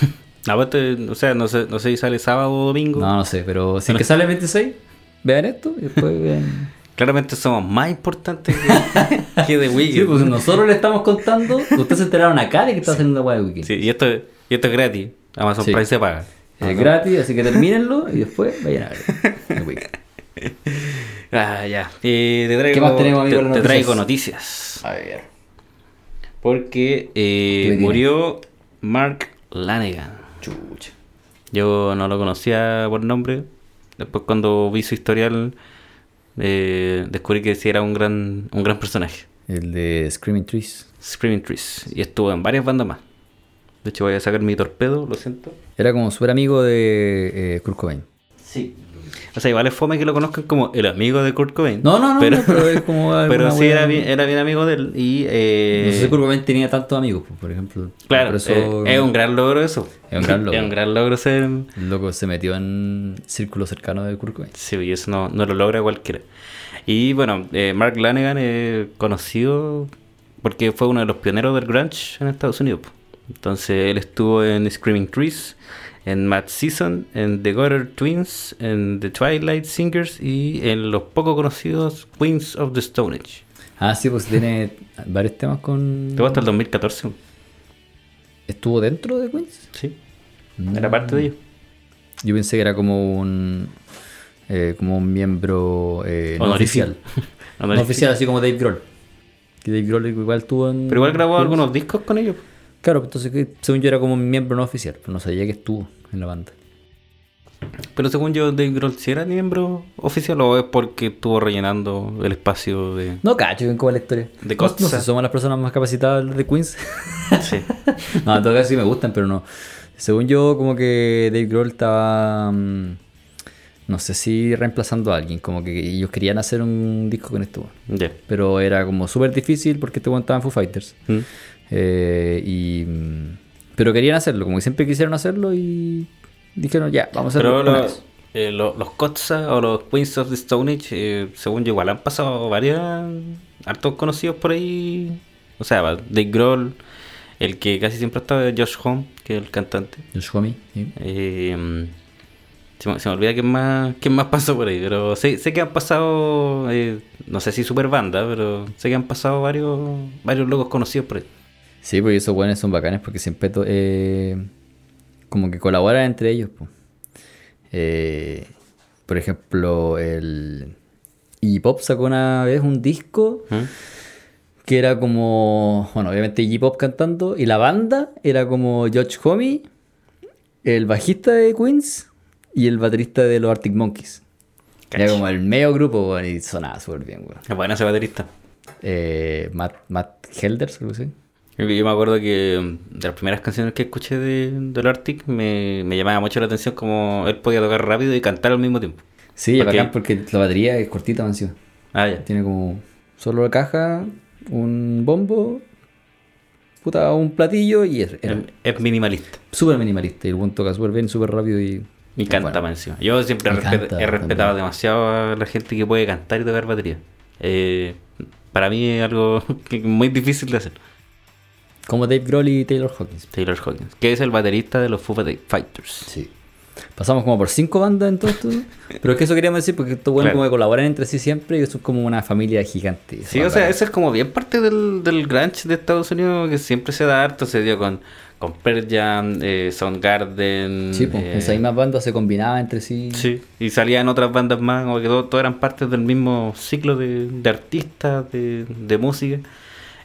<laughs> Aparte, o sea, no sé, no sé si sale sábado o domingo. No, no sé, pero si es que sale el 26, vean esto y después <laughs> vean. Claramente somos más importantes que, <laughs> que The Weeknd. Sí, pues nosotros le estamos contando, ustedes se enteraron acá de que está haciendo una de Weekend. Sí, y esto, y esto es gratis. Amazon Sí. Prime se paga. Es gratis, así que termínenlo y después vayan a ver. <laughs> Ah, ya. Eh, te traigo, ¿Qué más tenemos, amigo, te, las te traigo noticias? noticias. A ver. Porque eh, murió Mark Lanegan. Chucha. Yo no lo conocía por nombre. Después cuando vi su historial eh, descubrí que sí era un gran, un gran personaje. El de Screaming Trees. Screaming Trees. Y estuvo en varias bandas más. De hecho voy a sacar mi torpedo, lo siento. Era como súper amigo de eh, Kurt Cobain. Sí. O sea, igual es fome que lo conozcan como el amigo de Kurt Cobain. No, no, no, pero, no, pero es <laughs> como pero sí era bien, era bien amigo de él. Y eh, No sé si Kurt Cobain tenía tantos amigos, pues, por ejemplo. claro, eso eh, es un gran logro eso. Es un gran <laughs> logro. es un gran logro ser. el loco se metió en círculo cercano de Kurt Cobain. Sí, y eso no, no lo logra cualquiera. Y bueno, eh, Mark Lanegan es conocido porque fue uno de los pioneros del grunge en Estados Unidos. Entonces él estuvo en Screaming Trees, en Mad Season, en The Gutter Twins, en The Twilight Singers y en los poco conocidos Queens of the Stone Age. Ah, sí, pues tiene varios temas con... Estuvo hasta el 2014. ¿Estuvo dentro de Queens? Sí, Mm. era parte de ellos. Yo pensé que era como un... eh, como un miembro eh, no oficial. <laughs> No oficial, así como Dave Grohl. Que Dave Grohl igual tuvo en... Pero igual grabó Queens. algunos discos con ellos. Claro, entonces según yo era como miembro no oficial, pero no sabía que estuvo en la banda. Pero según yo, Dave Grohl sí era miembro oficial o es porque estuvo rellenando el espacio de... No cacho cómo es la historia. De no, no sé, somos las personas más capacitadas de Queens. <laughs> Sí. <laughs> no, en todo caso sí me gustan, pero no. Según yo, como que Dave Grohl estaba. mm, no sé si reemplazando a alguien. Como que ellos querían hacer un disco con esto. Ya. Pero era como súper difícil porque este weón estaba en Foo Fighters. Mm. Eh, y. Pero querían hacerlo, como que siempre quisieron hacerlo y dijeron, ya, vamos a hacerlo. Pero una lo- vez". eh, lo- los Kotza o los Queens of the Stone Age, eh, según yo, igual han pasado varios hartos conocidos por ahí. O sea, Dave Grohl, el que casi siempre ha estado es Josh Home, que es el cantante. Josh Homme, sí. Eh, se, me, se me olvida quién más, quién más <laughs> pasó por ahí, pero sé, sé que han pasado, eh, no sé si super banda, pero sé que han pasado varios, varios locos conocidos por ahí. Sí, pues esos buenos son bacanes porque siempre eh, como que colaboran entre ellos. po. Eh, por ejemplo, el Iggy Pop sacó una vez un disco ¿Mm? que era como, bueno, obviamente Iggy Pop cantando y la banda era como George Homme, el bajista de Queens y el baterista de los Arctic Monkeys. Era como el medio grupo, y sonaba súper bien, weón. Es bueno ese baterista. Eh, Matt, Matt Helders, algo así. Yo me acuerdo que mm, de las primeras canciones que escuché de, del Arctic me, me llamaba mucho la atención como él podía tocar rápido y cantar al mismo tiempo. Sí, Porque- bacán porque la batería es cortita, encima. Ah, ya. Tiene como solo la caja, un bombo, puta, un platillo y es, Es, es minimalista. súper minimalista. Y el buen toca súper bien, súper rápido y... Y canta bueno. más encima. Yo siempre he, respet- canta he respetado también. demasiado a la gente que puede cantar y tocar batería. Eh, para mí es algo <laughs> muy difícil de hacer. Como Dave Grohl y Taylor Hawkins. Taylor Hawkins, que es el baterista de los Foo Fighters. Sí. Pasamos como por cinco bandas en todo esto. <laughs> Pero es que eso queríamos decir porque estos buenos Claro. como que colaboran entre sí siempre y eso es como una familia gigante. Sí, o sea, eso es como bien parte del, del grunge de Estados Unidos que siempre se da harto. Se dio con, con Pearl Jam, eh, Soundgarden. Sí, pues, eh, esas mismas bandas se combinaban entre sí. Sí, y salían otras bandas más, como que todo, todo eran partes del mismo ciclo de, de artistas, de, de música.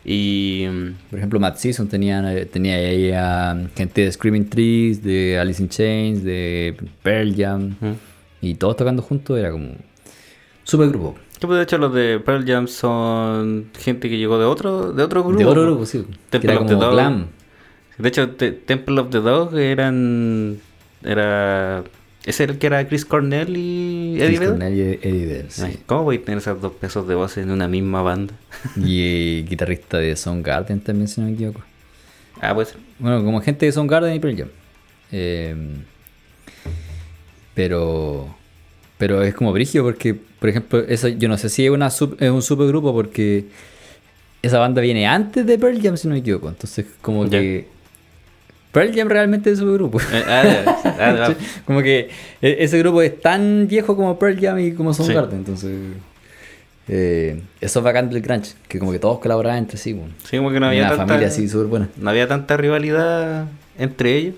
Y Por ejemplo, Matt Season tenía, tenía ahí a gente de Screaming Trees, de Alice in Chains, de Pearl Jam. Y todos tocando juntos era como super grupo. que pues, de hecho los de Pearl Jam son gente que llegó de otro, de otro grupo. De otro po. grupo, sí. Que Temple era of the Dog. glam. De hecho, Te- Temple of the Dog eran. Era. Era el que era Chris Cornell y Eddie Chris Vedder. Cornell y Eddie Vedder, sí. Ay, ¿Cómo voy a tener esos dos pesos de voz en una misma banda? <laughs> Y eh, guitarrista de Soundgarden también, si no me equivoco. Ah, pues. Bueno, como gente de Soundgarden y Pearl Jam. Eh, pero pero es como brigio porque, por ejemplo, eso, yo no sé si es, una sub- es un supergrupo porque esa banda viene antes de Pearl Jam, si no me equivoco. Entonces, como que Pearl Jam realmente es supergrupo. Eh, ah, <laughs> ah, ah. como que e- ese grupo es tan viejo como Pearl Jam y como Soundgarden. Entonces, eh, eso es bacán del grunge, que como que todos colaboraban entre sí. bueno. Sí, como que no había Una tanta, familia así súper buena. no había tanta rivalidad entre ellos.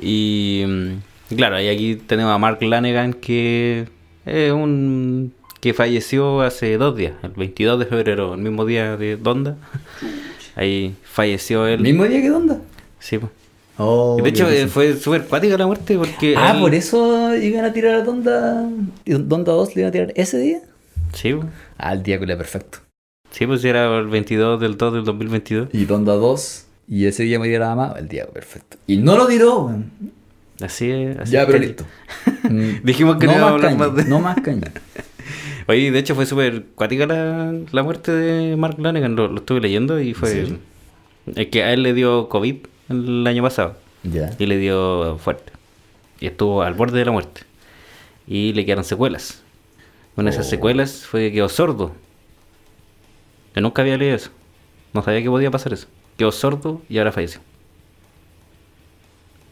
Y mm, claro, y aquí tenemos a Mark Lanegan que es un que falleció hace dos días, el 22 de febrero, el mismo día de Donda. Ahí falleció él. ¿El mismo día que Donda? Sí, pues. Oh, de hecho eh, fue súper cuática la muerte porque... Ah, él- por eso iban a tirar a Donda. Donda 2 le iban a tirar ese día. Sí. Ah, el día que le perfecto. Sí, pues era el 22 del 2 del 2022. Y Donda 2. Y ese día me tiraba más. El día perfecto. Y no lo tiró. Así es. Así Ya, pero listo. <laughs> Mm, Dijimos que no, íbamos a hablar caña, más de... No más caña. <laughs> Oye, de hecho fue súper cuática la, la muerte de Mark Lanegan, lo, lo estuve leyendo y fue... Es que a él le dio COVID el año pasado Ya. y le dio fuerte. Y estuvo al borde de la muerte. Y le quedaron secuelas. Una de esas Oh. secuelas fue que quedó sordo. Yo nunca había leído eso. No sabía que podía pasar eso. Quedó sordo y ahora falleció.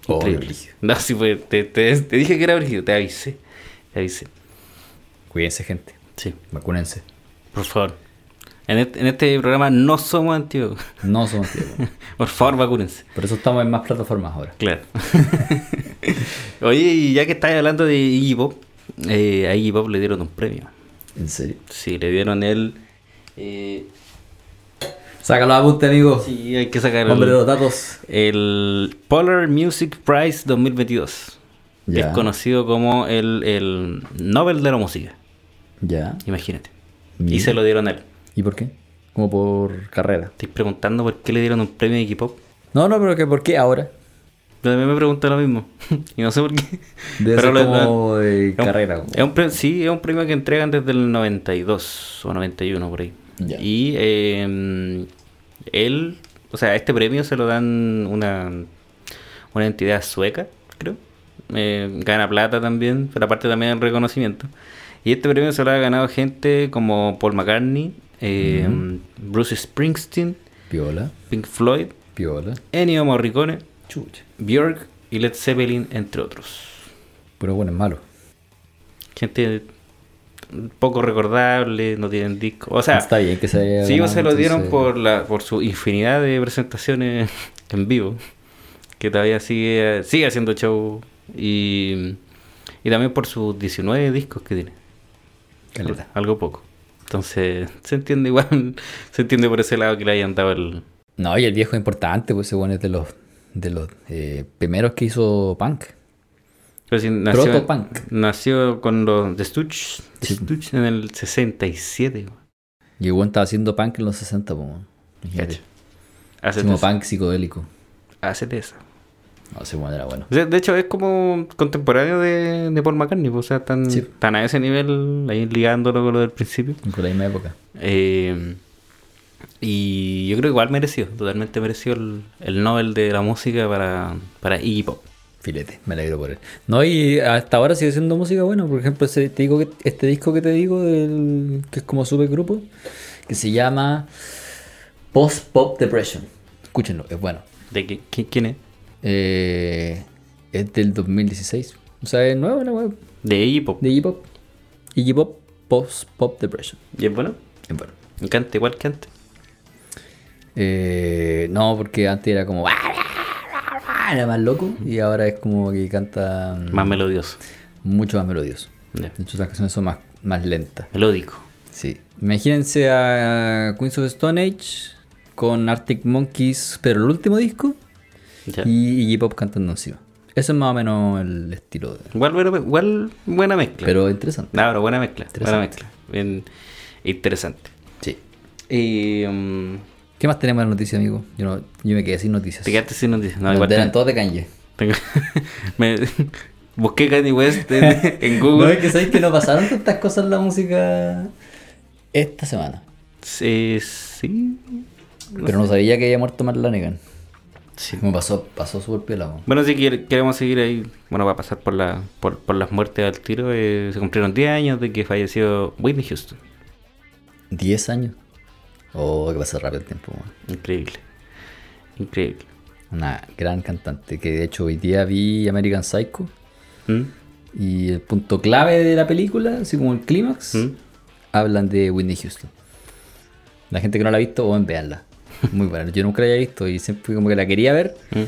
Oh, Increíble. brígido. No, sí fue, te, te- te dije que era brígido, te avisé. Te avisé. Cuídense, gente. Sí, Vacúnense. por favor. En este, en este programa no somos antiguos. No somos tíos. <laughs> Por favor, vacúnense. Por eso estamos en más plataformas ahora. Claro. <laughs> Oye, y ya que estás hablando de Iggy Pop, eh, a Iggy Pop le dieron un premio. En serio. Sí, le dieron el. Eh, Sácalo a apunte, amigo. sí, hay que sacar Hombre de los el, datos. el Polar Music Prize 2022. que Ya. Es conocido como el, el Nobel de la Música. Ya. Imagínate. Y se lo dieron a él. ¿Y por qué? Como por carrera. Estoy preguntando por qué le dieron un premio a Iggy Pop. No, no, pero que ¿por qué ahora? Yo también me pregunto lo mismo. <laughs> y no sé por qué. Debe Pero ser lo- como de Es carrera. Es un pre- sí, es un premio que entregan desde el 92 o 91 por ahí. Y eh, él, o sea, este premio se lo dan una, una entidad sueca, creo. Eh, gana plata también, pero aparte también el reconocimiento. Y este premio se lo ha ganado gente como Paul McCartney, eh, Bruce Springsteen, Pink Floyd. Ennio Morricone, Chucha. Björk y Led Zeppelin, entre otros. Pero bueno, es malo. gente poco recordable, no tienen disco. O sea, Está bien que se haya sí, ganado, se lo dieron entonces- por la por su infinidad de presentaciones <laughs> en vivo, que todavía sigue sigue haciendo show y y también por sus 19 discos que tiene. Caleta. Algo poco. Entonces, se entiende igual, <laughs> se entiende por ese lado que le hayan dado el No, y el viejo es importante, pues bueno es de los, de los eh, primeros que hizo punk. pero nació, Proto-punk. nació con los The Stooges, Sí. En el 67. Y el estaba haciendo punk en los 60, pues. Hace Como punk psicodélico. Hacete eso. No, ese bueno era bueno. O sea, de hecho, es como contemporáneo de, de Paul McCartney, pues, o sea, están, Sí. están a ese nivel, ahí ligándolo con lo del principio. Con la misma época. Eh, y yo creo que igual mereció, totalmente mereció el, el Nobel de la música para, para Iggy Pop. Filete, me alegro por él. No, y hasta ahora sigue siendo música buena. Por ejemplo, ese, te digo que, este disco que te digo, del, que es como supergrupo, que se llama Post Pop Depression. Escúchenlo, es bueno. ¿De qué, qui- quién es? Eh, es del 2016. O sea, es nuevo la web De Iggy Pop. de Iggy Pop. Iggy Pop Post Pop Depression. ¿Y es bueno? Es bueno. Me encanta igual que antes. Eh, no, porque antes era como. Era más loco y ahora es como que canta mm, Más melodioso. mucho más melodioso. De hecho, las canciones son más, más lentas. Melódico. Sí. Imagínense a Queens of Stone Age con Arctic Monkeys, pero el último disco, Y Iggy Pop cantando encima. Eso es más o menos el estilo. de- Igual, buena- igual buena mezcla. Pero interesante. No, pero buena mezcla. Buena Interesante. mezcla. Bien interesante. Sí. Y. um, ¿Qué más tenemos de noticias, amigo? Yo, no, yo me quedé sin noticias. te quedaste sin noticias. No, igual eran te- todos de Kanye. tengo- <laughs> me- <laughs> busqué Kanye West en, <laughs> en No, Google. es que sabéis que no pasaron tantas cosas en la música esta semana. Sí. sí. pero no sabía que había muerto Mark Lanegan. Sí. Me pasó, pasó súper weón. Bueno, si queremos seguir ahí, bueno, va a pasar por, la, por, por las muertes al tiro. eh, se cumplieron 10 años de que falleció Whitney Houston. 10 años. Oh, que pasa rápido el tiempo. weón. Increíble. Increíble. Una gran cantante que de hecho hoy día vi American Psycho. ¿Mm? Y el punto clave de la película, así como el clímax, ¿Mm? hablan de Whitney Houston. La gente que no la ha visto, bueno, véanla. <laughs> Muy buena. Yo nunca la había visto y siempre como que la quería ver. ¿Mm?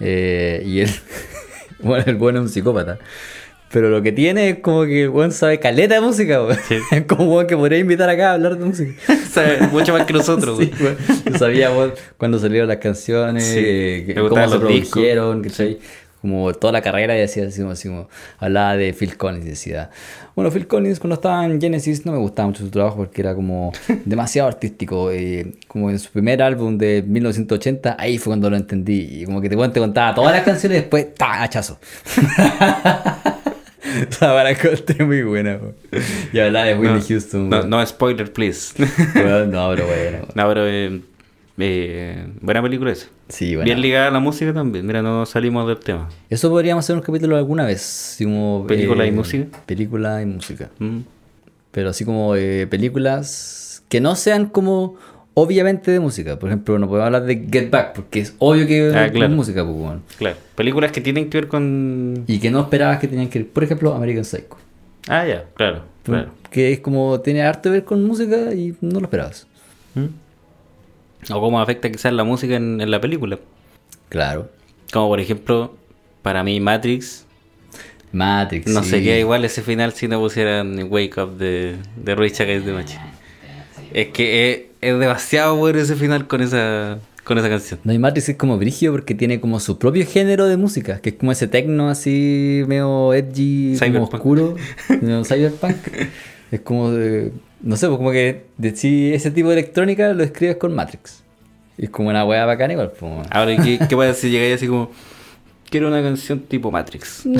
Eh, y él, <laughs> bueno, el bueno es un psicópata. Pero lo que tiene es como que el buen sabe caleta de música, weón. Sí. <laughs> Es como que podría invitar acá a hablar de música. Sabe mucho más que nosotros, Sí. Yo sabía cuando salieron las canciones, Sí. que- cómo se produjeron, ¿cachai? Como toda la carrera y decía así así como- hablaba de Phil Collins y decía, bueno, Phil Collins cuando estaba en Genesis no me gustaba mucho su trabajo porque era como <laughs> demasiado artístico. eh, como en su primer álbum de 1980, ahí fue cuando lo entendí. Y como que te, weón, te contaba todas las canciones y después, ¡ta! hachazo. <laughs> Esa vara encontré muy buena. weón. Y hablaba de Whitney no, Houston. No, no spoiler, please. Weón, no, pero bueno. no, pero eh, eh, buena película esa. Sí, bueno. Bien ligada a la música también. Mira, no salimos del tema. Eso podríamos hacer un capítulo alguna vez. como, ¿Película y música? Película y música. ¿Mm? Pero así como eh, películas que no sean como obviamente de música. Por ejemplo, no podemos hablar de Get Back porque es obvio que Ah, es claro. música. pues, weón. Claro. Películas que tienen que ver con. Y que no esperabas que tenían que ver. Por ejemplo, American Psycho. Ah, ya, claro. claro. Que es como tiene harto que ver con música y no lo esperabas. ¿Mm? O cómo afecta quizás la música en, en la película. Claro. Como por ejemplo, para mí Matrix. Matrix. No sí. sería igual ese final si no pusieran Wake Up de, de Rage Against the Machine. Es que es, es demasiado bueno ese final con esa, con esa canción. No, y Matrix es como brigio porque tiene como su propio género de música, que es como ese techno así, medio edgy, como Cyberpunk. oscuro, medio cyberpunk. Es como de, no sé, pues como que decir ese tipo de electrónica lo escribes con Matrix. Y es como una weá bacana igual. pues. Ahora, ¿qué, qué pasa si llegáis así como... Quiero una canción tipo Matrix. Muy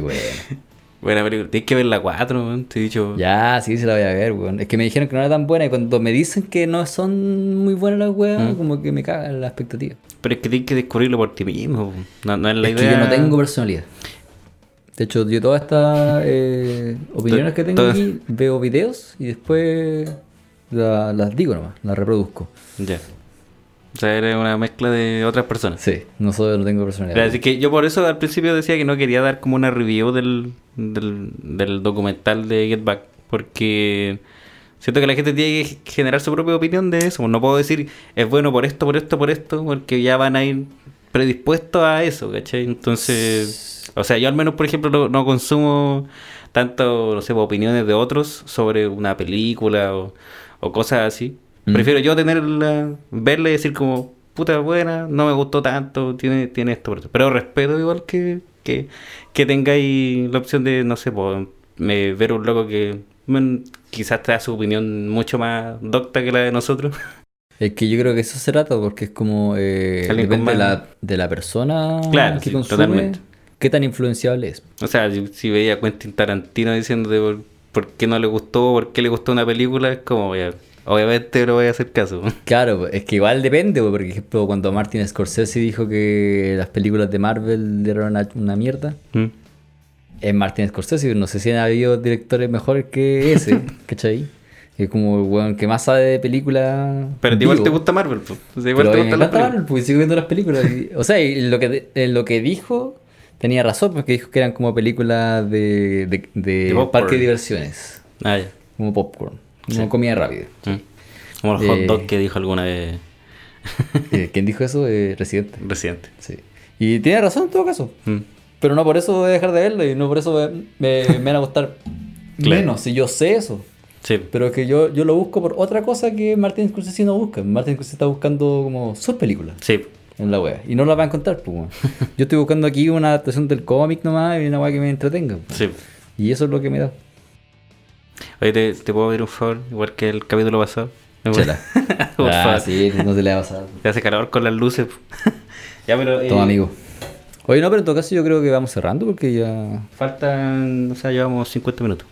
bueno. Buena película. Tienes que ver la 4, te he dicho... Ya, sí, se la voy a ver, weón. Es que me dijeron que no era tan buena y cuando me dicen que no son muy buenas las weas, Mm. como que me cagan la expectativa. Pero es que tienes que descubrirlo por ti mismo. No, no es la es idea... que yo no tengo personalidad. De hecho, yo todas estas eh, opiniones que tengo aquí, veo videos y después la- las digo nomás, las reproduzco. Ya. O sea, eres una mezcla de otras personas. Sí, no, soy, no tengo personalidad. Así que yo por eso al principio decía que no quería dar como una review del, del, del documental de Get Back. Porque siento que la gente tiene que generar su propia opinión de eso. No puedo decir es bueno por esto, por esto, por esto, porque ya van a ir predispuestos a eso, ¿cachai? Entonces, o sea, yo al menos, por ejemplo, no, no consumo tanto, no sé, opiniones de otros sobre una película o, o cosas así. Mm. Prefiero yo tenerla, verla y decir como, puta buena, no me gustó tanto, tiene, tiene esto. Pero respeto igual que, que, que tengáis la opción de, no sé, pues, me- ver un loco que mm, quizás da su opinión mucho más docta que la de nosotros. <laughs> Es que yo creo que eso se trata porque es como eh, depende de la, de la persona Claro, que sí, consume, totalmente. Qué tan influenciable es. O sea, si, veía a Quentin Tarantino diciéndote por, por qué no le gustó, por qué le gustó una película, es como, ya, obviamente no voy a hacer caso. <laughs> Claro, es que igual depende, porque, por ejemplo, cuando Martin Scorsese dijo que las películas de Marvel eran una, una mierda, ¿Mm? es Martin Scorsese, no sé si han habido directores mejores que ese, <laughs> ¿cachai? Es como el weón que más sabe de películas. Pero igual te gusta Marvel, pues. O sea, igual Pero te a mí me gustan las encanta películas. Marvel, porque sigo viendo las películas. o sea, lo que, en lo que dijo, tenía razón, porque dijo que eran como películas de, de, de De popcorn. parque de diversiones. Ah, ya. Como popcorn. Como Sí. comida rápida. Mm. Como los Eh. hot dogs que dijo alguna vez <laughs> Eh, ¿Quién dijo eso? Eh, Residente. reciente. Sí. Y tiene razón en todo caso. Mm. Pero no por eso voy a dejar de verlo y no por eso me, me- me van a gustar <laughs> Claro. menos, si yo sé eso. Sí. Pero es que yo, yo lo busco por otra cosa que Martin Scorsese no busca. Martin Scorsese está buscando como sus películas Sí. En la web. Y no las va a encontrar, pues. <laughs> Yo estoy buscando aquí una adaptación del cómic nomás y una web que me entretenga. pues. Sí. Y eso es lo que me da. Oye, ¿te, te puedo pedir un favor, igual que el capítulo pasado. Chela. <laughs> Por ah, favor. sí, no se le va a pasar. Te hace calor con las luces. <laughs> ya, pero. eh, Toma, amigo. Oye, no, pero en todo caso yo creo que vamos cerrando porque ya... Faltan. O sea, llevamos 50 minutos.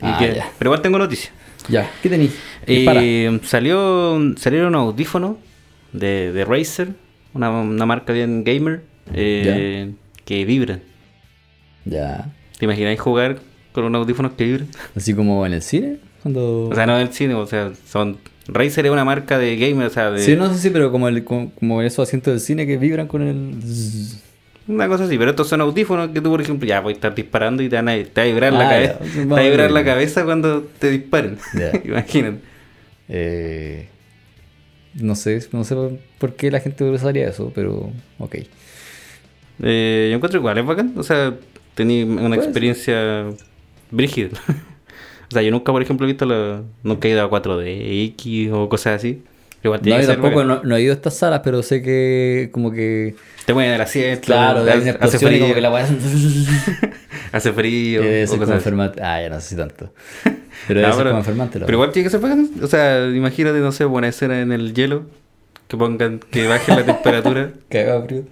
Ah, que- ya. Pero igual tengo noticias. Ya, ¿qué tenéis? Eh, salió, salieron audífonos de, de Razer, una, una marca bien gamer, eh, que vibran. Ya. ¿Te imagináis jugar con unos audífonos que vibran? Así como en el cine, cuando... O sea, no del cine, o sea, son. Razer es una marca de gamer, o sea, de. Sí, no sé si, pero como, el, como, como esos asientos del cine que vibran con el... Una cosa así, pero estos son audífonos que tú, por ejemplo, ya voy a estar disparando y te, van a, te va a vibrar la Ah, cabeza. Te va a vibrar la Vale. cabeza cuando te disparen. <laughs> Imagínate. Eh, no sé, no sé por- qué la gente usaría eso, pero ok. Eh, yo encuentro igual, es bacán. O sea, tenía una experiencia brígida. <laughs> o sea, yo nunca, por ejemplo, he visto la. Nunca he ido a 4D, X o cosas así. Igual No, yo tampoco no, no he ido a estas salas, pero sé que como que... Te mueven el asiento. Claro, hay una hace, hace explosión y frío. como que la. <laughs> Hace frío. <laughs> o cosas. Ah, ya no sé si tanto. Pero No, como enfermante la pero igual tiene que ser bacán. O sea, imagínate, no sé, buena escena en el hielo. Que pongan, que baje la temperatura. <laughs> Cagado frío.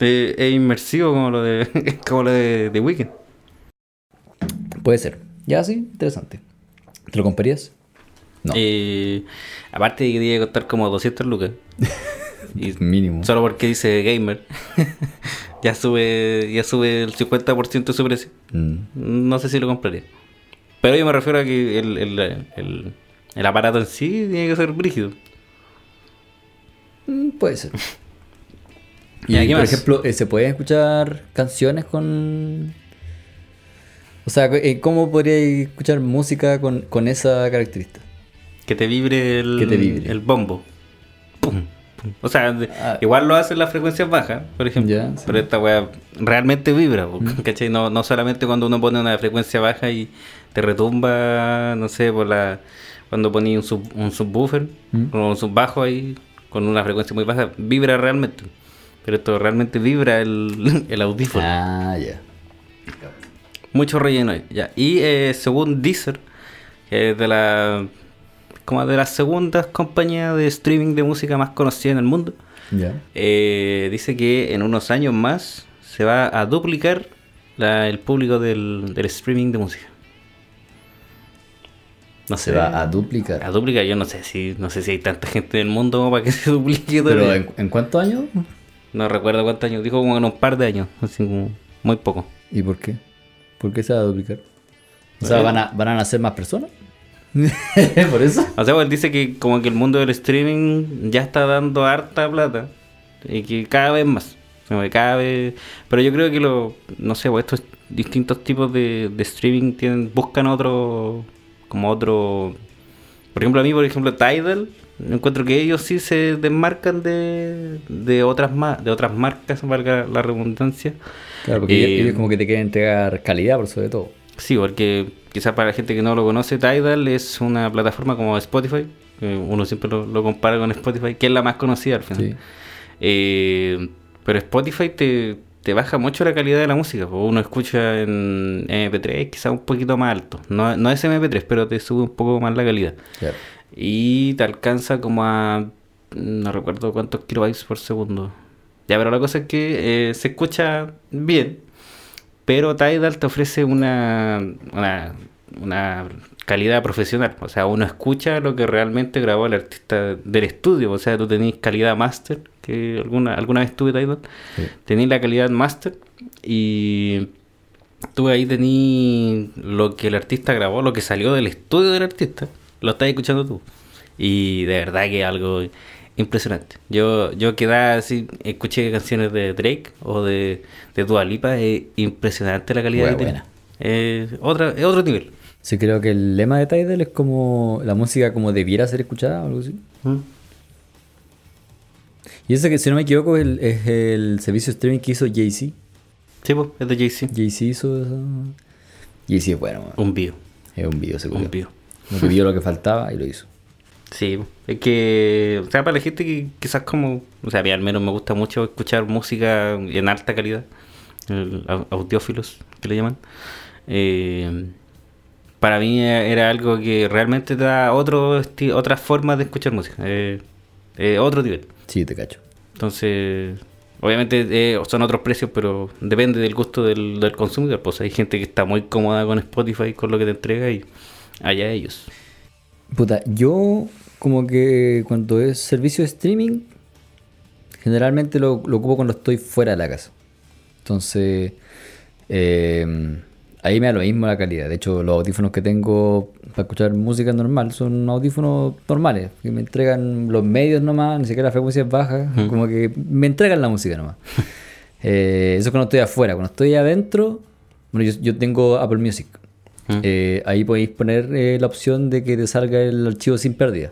Eh, es inmersivo como lo de, <laughs> como lo de, de Weekend. Puede ser. Ya, sí, interesante. ¿Te lo comprarías? No. Eh, aparte de que tiene que costar como 200 lucas. <laughs> y Mínimo. solo porque dice gamer. ya sube ya sube el 50% de su precio. Mm. No sé si lo compraría. Pero yo me refiero a que el, el, el, el aparato en sí tiene que ser brígido. Mm, Puede ser. <laughs> Y, ¿qué por más? ejemplo, eh, ¿se pueden escuchar canciones con... O sea, eh, ¿cómo podría escuchar música con, con esa característica? Que te vibre el, Que te vibre. el bombo. Pum, pum. O sea, Ah. igual lo hacen las frecuencias bajas, por ejemplo. Ya, sí. Pero esta weá realmente vibra, po, ¿cachai? No, no solamente cuando uno pone una frecuencia baja y te retumba, no sé, por la cuando pones un, sub- un subwoofer Mm. o un subbajo ahí con una frecuencia muy baja, vibra realmente. Pero esto realmente vibra el, <laughs> el audífono. Ah, ya. Mucho relleno ahí, ya. Y eh, según Deezer, que es de la como de las segundas compañías de streaming de música más conocida en el mundo, eh, dice que en unos años más se va a duplicar la- el público del, del streaming de música. No Se va a duplicar. a duplicar. Yo no sé si no sé si hay tanta gente en el mundo como para que <laughs> se duplique. Pero todavía. ¿en, en cuántos años? No recuerdo cuántos años. Dijo como en un par de años, así como muy poco. ¿Y por qué? ¿Por qué se va a duplicar? O sea. ¿van a, ¿van a nacer más personas? <laughs> ¿Por eso? O sea, pues dice que como que el mundo del streaming ya está dando harta plata y que cada vez más. Cada vez... Pero yo creo que lo, no sé, pues estos distintos tipos de, de streaming tienen, buscan otro, como otro... Por ejemplo, a mí, por ejemplo, Tidal, encuentro que ellos sí se desmarcan de, de otras de otras marcas, valga la redundancia. Claro, porque Eh, ellos- como que te quieren entregar calidad por sobre todo. Sí, porque quizás para la gente que no lo conoce, Tidal es una plataforma como Spotify. que uno siempre lo, lo compara con Spotify, que es la más conocida al final. Sí. Eh, pero Spotify te, te baja mucho la calidad de la música. pues Uno escucha en MP3 quizás un poquito más alto. No, no es MP3, pero te sube un poco más la calidad. Claro. Y te alcanza como a... No recuerdo cuántos kilobytes por segundo. Ya, pero la cosa es que eh, se escucha bien. Pero Tidal te ofrece una, una, una calidad profesional. O sea, uno escucha lo que realmente grabó el artista del estudio. O sea, tú tenés calidad master, que alguna, alguna vez tuve Tidal. Sí. Tenés la calidad master y tú ahí tenés lo que el artista grabó, lo que salió del estudio del artista. lo estás escuchando tú. Y de verdad que es algo impresionante. Yo, yo quedaba así, escuché canciones de Drake o de, de Dua Lipa, es impresionante la calidad que tiene. otra, es otro nivel. Sí, creo que el lema de Tidal es como la música como debiera ser escuchada o algo así. ¿Mm? Y ese que, si no me equivoco, es el, es el servicio de streaming que hizo Jay-Z. Sí, pues, es de Jay-Z. Jay-Z hizo eso. Jay-Z es bueno, man. Un bio. es un video, se Un bio. Que vio lo que faltaba y lo hizo. Sí, es que, o sea, para la gente que quizás como, o sea, a mí al menos me gusta mucho escuchar música en alta calidad, el audiófilos que le llaman, eh, para mí era algo que realmente te da otro otra forma de escuchar música, eh, eh, otro nivel. Sí, te cacho. Entonces, obviamente eh, son otros precios, pero depende del gusto del, del consumidor. Pues hay gente que está muy cómoda con Spotify, con lo que te entrega y allá ellos. Puta, yo como que cuando es servicio de streaming, generalmente lo, lo ocupo cuando estoy fuera de la casa. Entonces, eh, ahí me da lo mismo la calidad. De hecho, los audífonos que tengo para escuchar música normal son audífonos normales, que me entregan los medios nomás, ni siquiera la frecuencia es baja, como que me entregan la música nomás. <laughs> Eh, eso cuando estoy afuera. Cuando estoy adentro, bueno, yo, yo tengo Apple Music. Mm. Eh, ahí podéis poner eh, la opción de que te salga el archivo sin pérdida.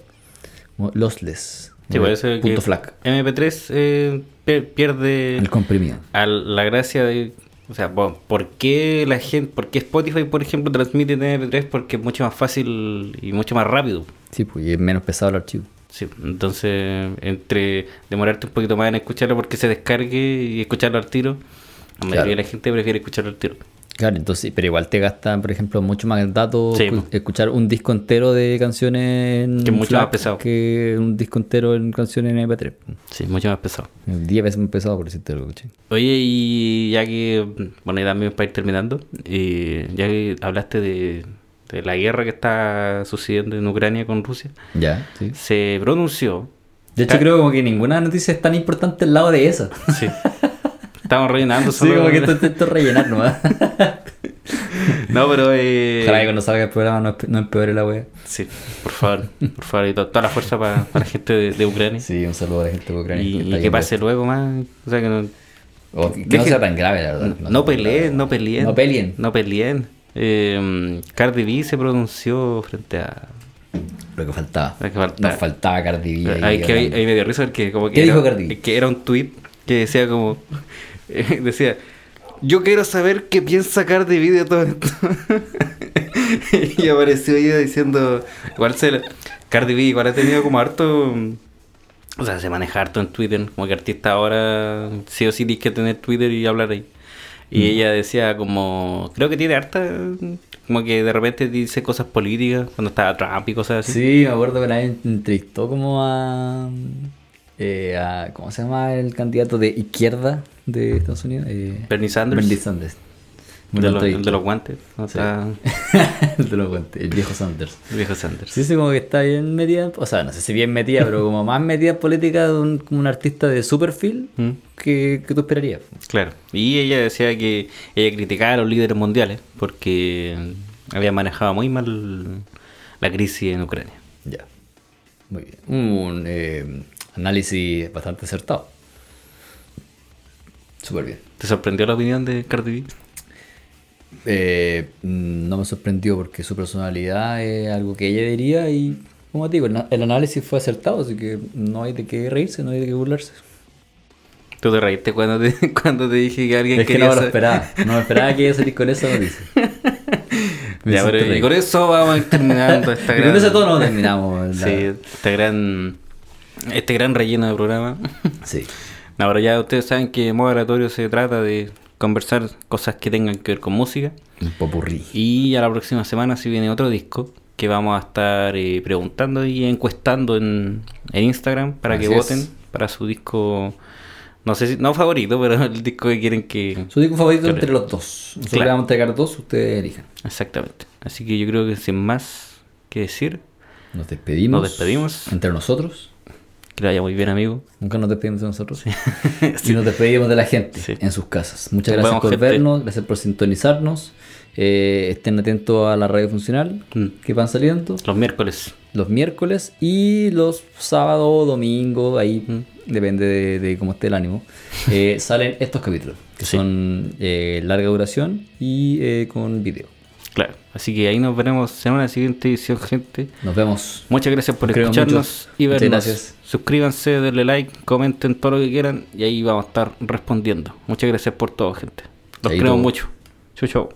Lossless. Sí, parece punto que FLAC. MP3 eh, per- pierde El comprimido. al- la gracia de... O sea, ¿por qué la gente, por qué Spotify, por ejemplo, transmite en MP3? Porque es mucho más fácil y mucho más rápido. Sí, pues y es menos pesado el archivo. Sí, entonces, entre demorarte un poquito más en escucharlo porque se descargue y escucharlo al tiro, la mayoría Claro. de la gente prefiere escucharlo al tiro. Claro, entonces, pero igual te gastan, por ejemplo, mucho más datos Sí, escuchar un disco entero de canciones en Que mucho más pesado. que un disco entero en canciones en MP3. Sí, mucho más pesado. 10 veces más pesado, por decirte algo, ¿cachai? Oye, y ya que, bueno, y también para ir terminando, eh, ya que hablaste de, de la guerra que está sucediendo en Ucrania con Rusia, Ya, sí. se pronunció. De hecho, Ah. creo como que ninguna noticia es tan importante al lado de esa. Sí. <laughs> Estamos rellenando Sí, solo. como que esto intento rellenar nomás. <laughs> No, pero. Eh... Ojalá que cuando salga el programa no, no empeore la wea. Sí, por favor, por favor, y to- toda la fuerza para, para la gente de, de Ucrania. Sí, un saludo a la gente de Ucrania. y que pase luego más. O sea, que no, O que no sea tan grave, la verdad. no, peleen, no peleen. No peleen. No peleen. Eh, Cardi B se pronunció frente a. Lo que faltaba. Lo que faltaba. Nos faltaba Cardi B. ahí Ahí, que ahí, me dio risa porque como que ¿Qué era, dijo Cardi B? que era un tweet que decía como eh, <laughs> decía yo quiero saber qué piensa Cardi B de todo esto <laughs> y apareció ella diciendo igual se la- Cardi B igual ha tenido como harto o sea se maneja harto en Twitter como que artista ahora sí o sí tienes que tener Twitter y hablar ahí. Y Mm. ella decía como creo que tiene harta como que de repente dice cosas políticas cuando estaba Trump y cosas así. Sí, me acuerdo que nadie entrevistó como a, eh, a- ¿Cómo se llama el candidato de izquierda de Estados Unidos? Eh, Bernie Sanders. Bernie Sanders. De, de los guantes. ¿no? Sí. Está el <laughs> de los guantes, el viejo Sanders. el viejo Sanders. Sí, sí, como que está bien metida, o sea, no sé si bien metida, pero como <laughs> más metida en política de un, como un artista de su perfil Mm, que, que tú esperarías. Claro. Y ella decía que ella criticaba a los líderes mundiales porque había manejado muy mal la crisis en Ucrania. Ya. Muy bien. Un eh, análisis bastante acertado. Súper bien. ¿Te sorprendió la opinión de Cardi B? Eh, no me sorprendió porque su personalidad es algo que ella diría y, como te digo, el, análisis fue acertado, así que no hay de qué reírse, no hay de qué burlarse. ¿Tú te reíste cuando te, <laughs> cuando te dije que alguien Es que no me lo esperaba, no me esperaba que ella salir con esa noticia. <laughs> Ya, pero y con eso vamos terminando esta <laughs> Y gran... con ese tono terminamos. la- Sí, este gran, este gran relleno de programa. sí. <laughs> No, pero ya ustedes saben que Modo Aleatorio se trata de conversar cosas que tengan que ver con música. Un popurrí. Y a la próxima semana si viene otro disco que vamos a estar eh, preguntando y encuestando en, en Instagram para que es. voten para su disco, no sé si, no favorito, pero <laughs> el disco que quieren que... Su disco favorito entre los dos. Nosotros Claro. le vamos a entregar dos, ustedes elijan. Exactamente. Así que yo creo que sin más que decir, Nos despedimos. Nos despedimos. Entre nosotros. Que le vaya muy bien amigo. Nunca nos despedimos de nosotros. <laughs> Y nos despedimos de la gente Sí. en sus casas. Muchas Nos gracias por gente. vernos, gracias por sintonizarnos. Eh, estén atentos a la radio funcional Mm. que van saliendo. Los miércoles. los miércoles y los sábados, domingo, ahí mm, depende de, de cómo esté el ánimo, eh, <laughs> salen estos capítulos, que Sí. son eh, larga duración y eh, con video. Claro. Así que ahí nos veremos en una siguiente edición, gente. Nos vemos. Muchas gracias por Creo escucharnos y Muchas vernos. gracias. Suscríbanse, denle like, comenten todo lo que quieran y ahí vamos a estar respondiendo. Muchas gracias por todo, gente. Los queremos mucho. Chau, chau.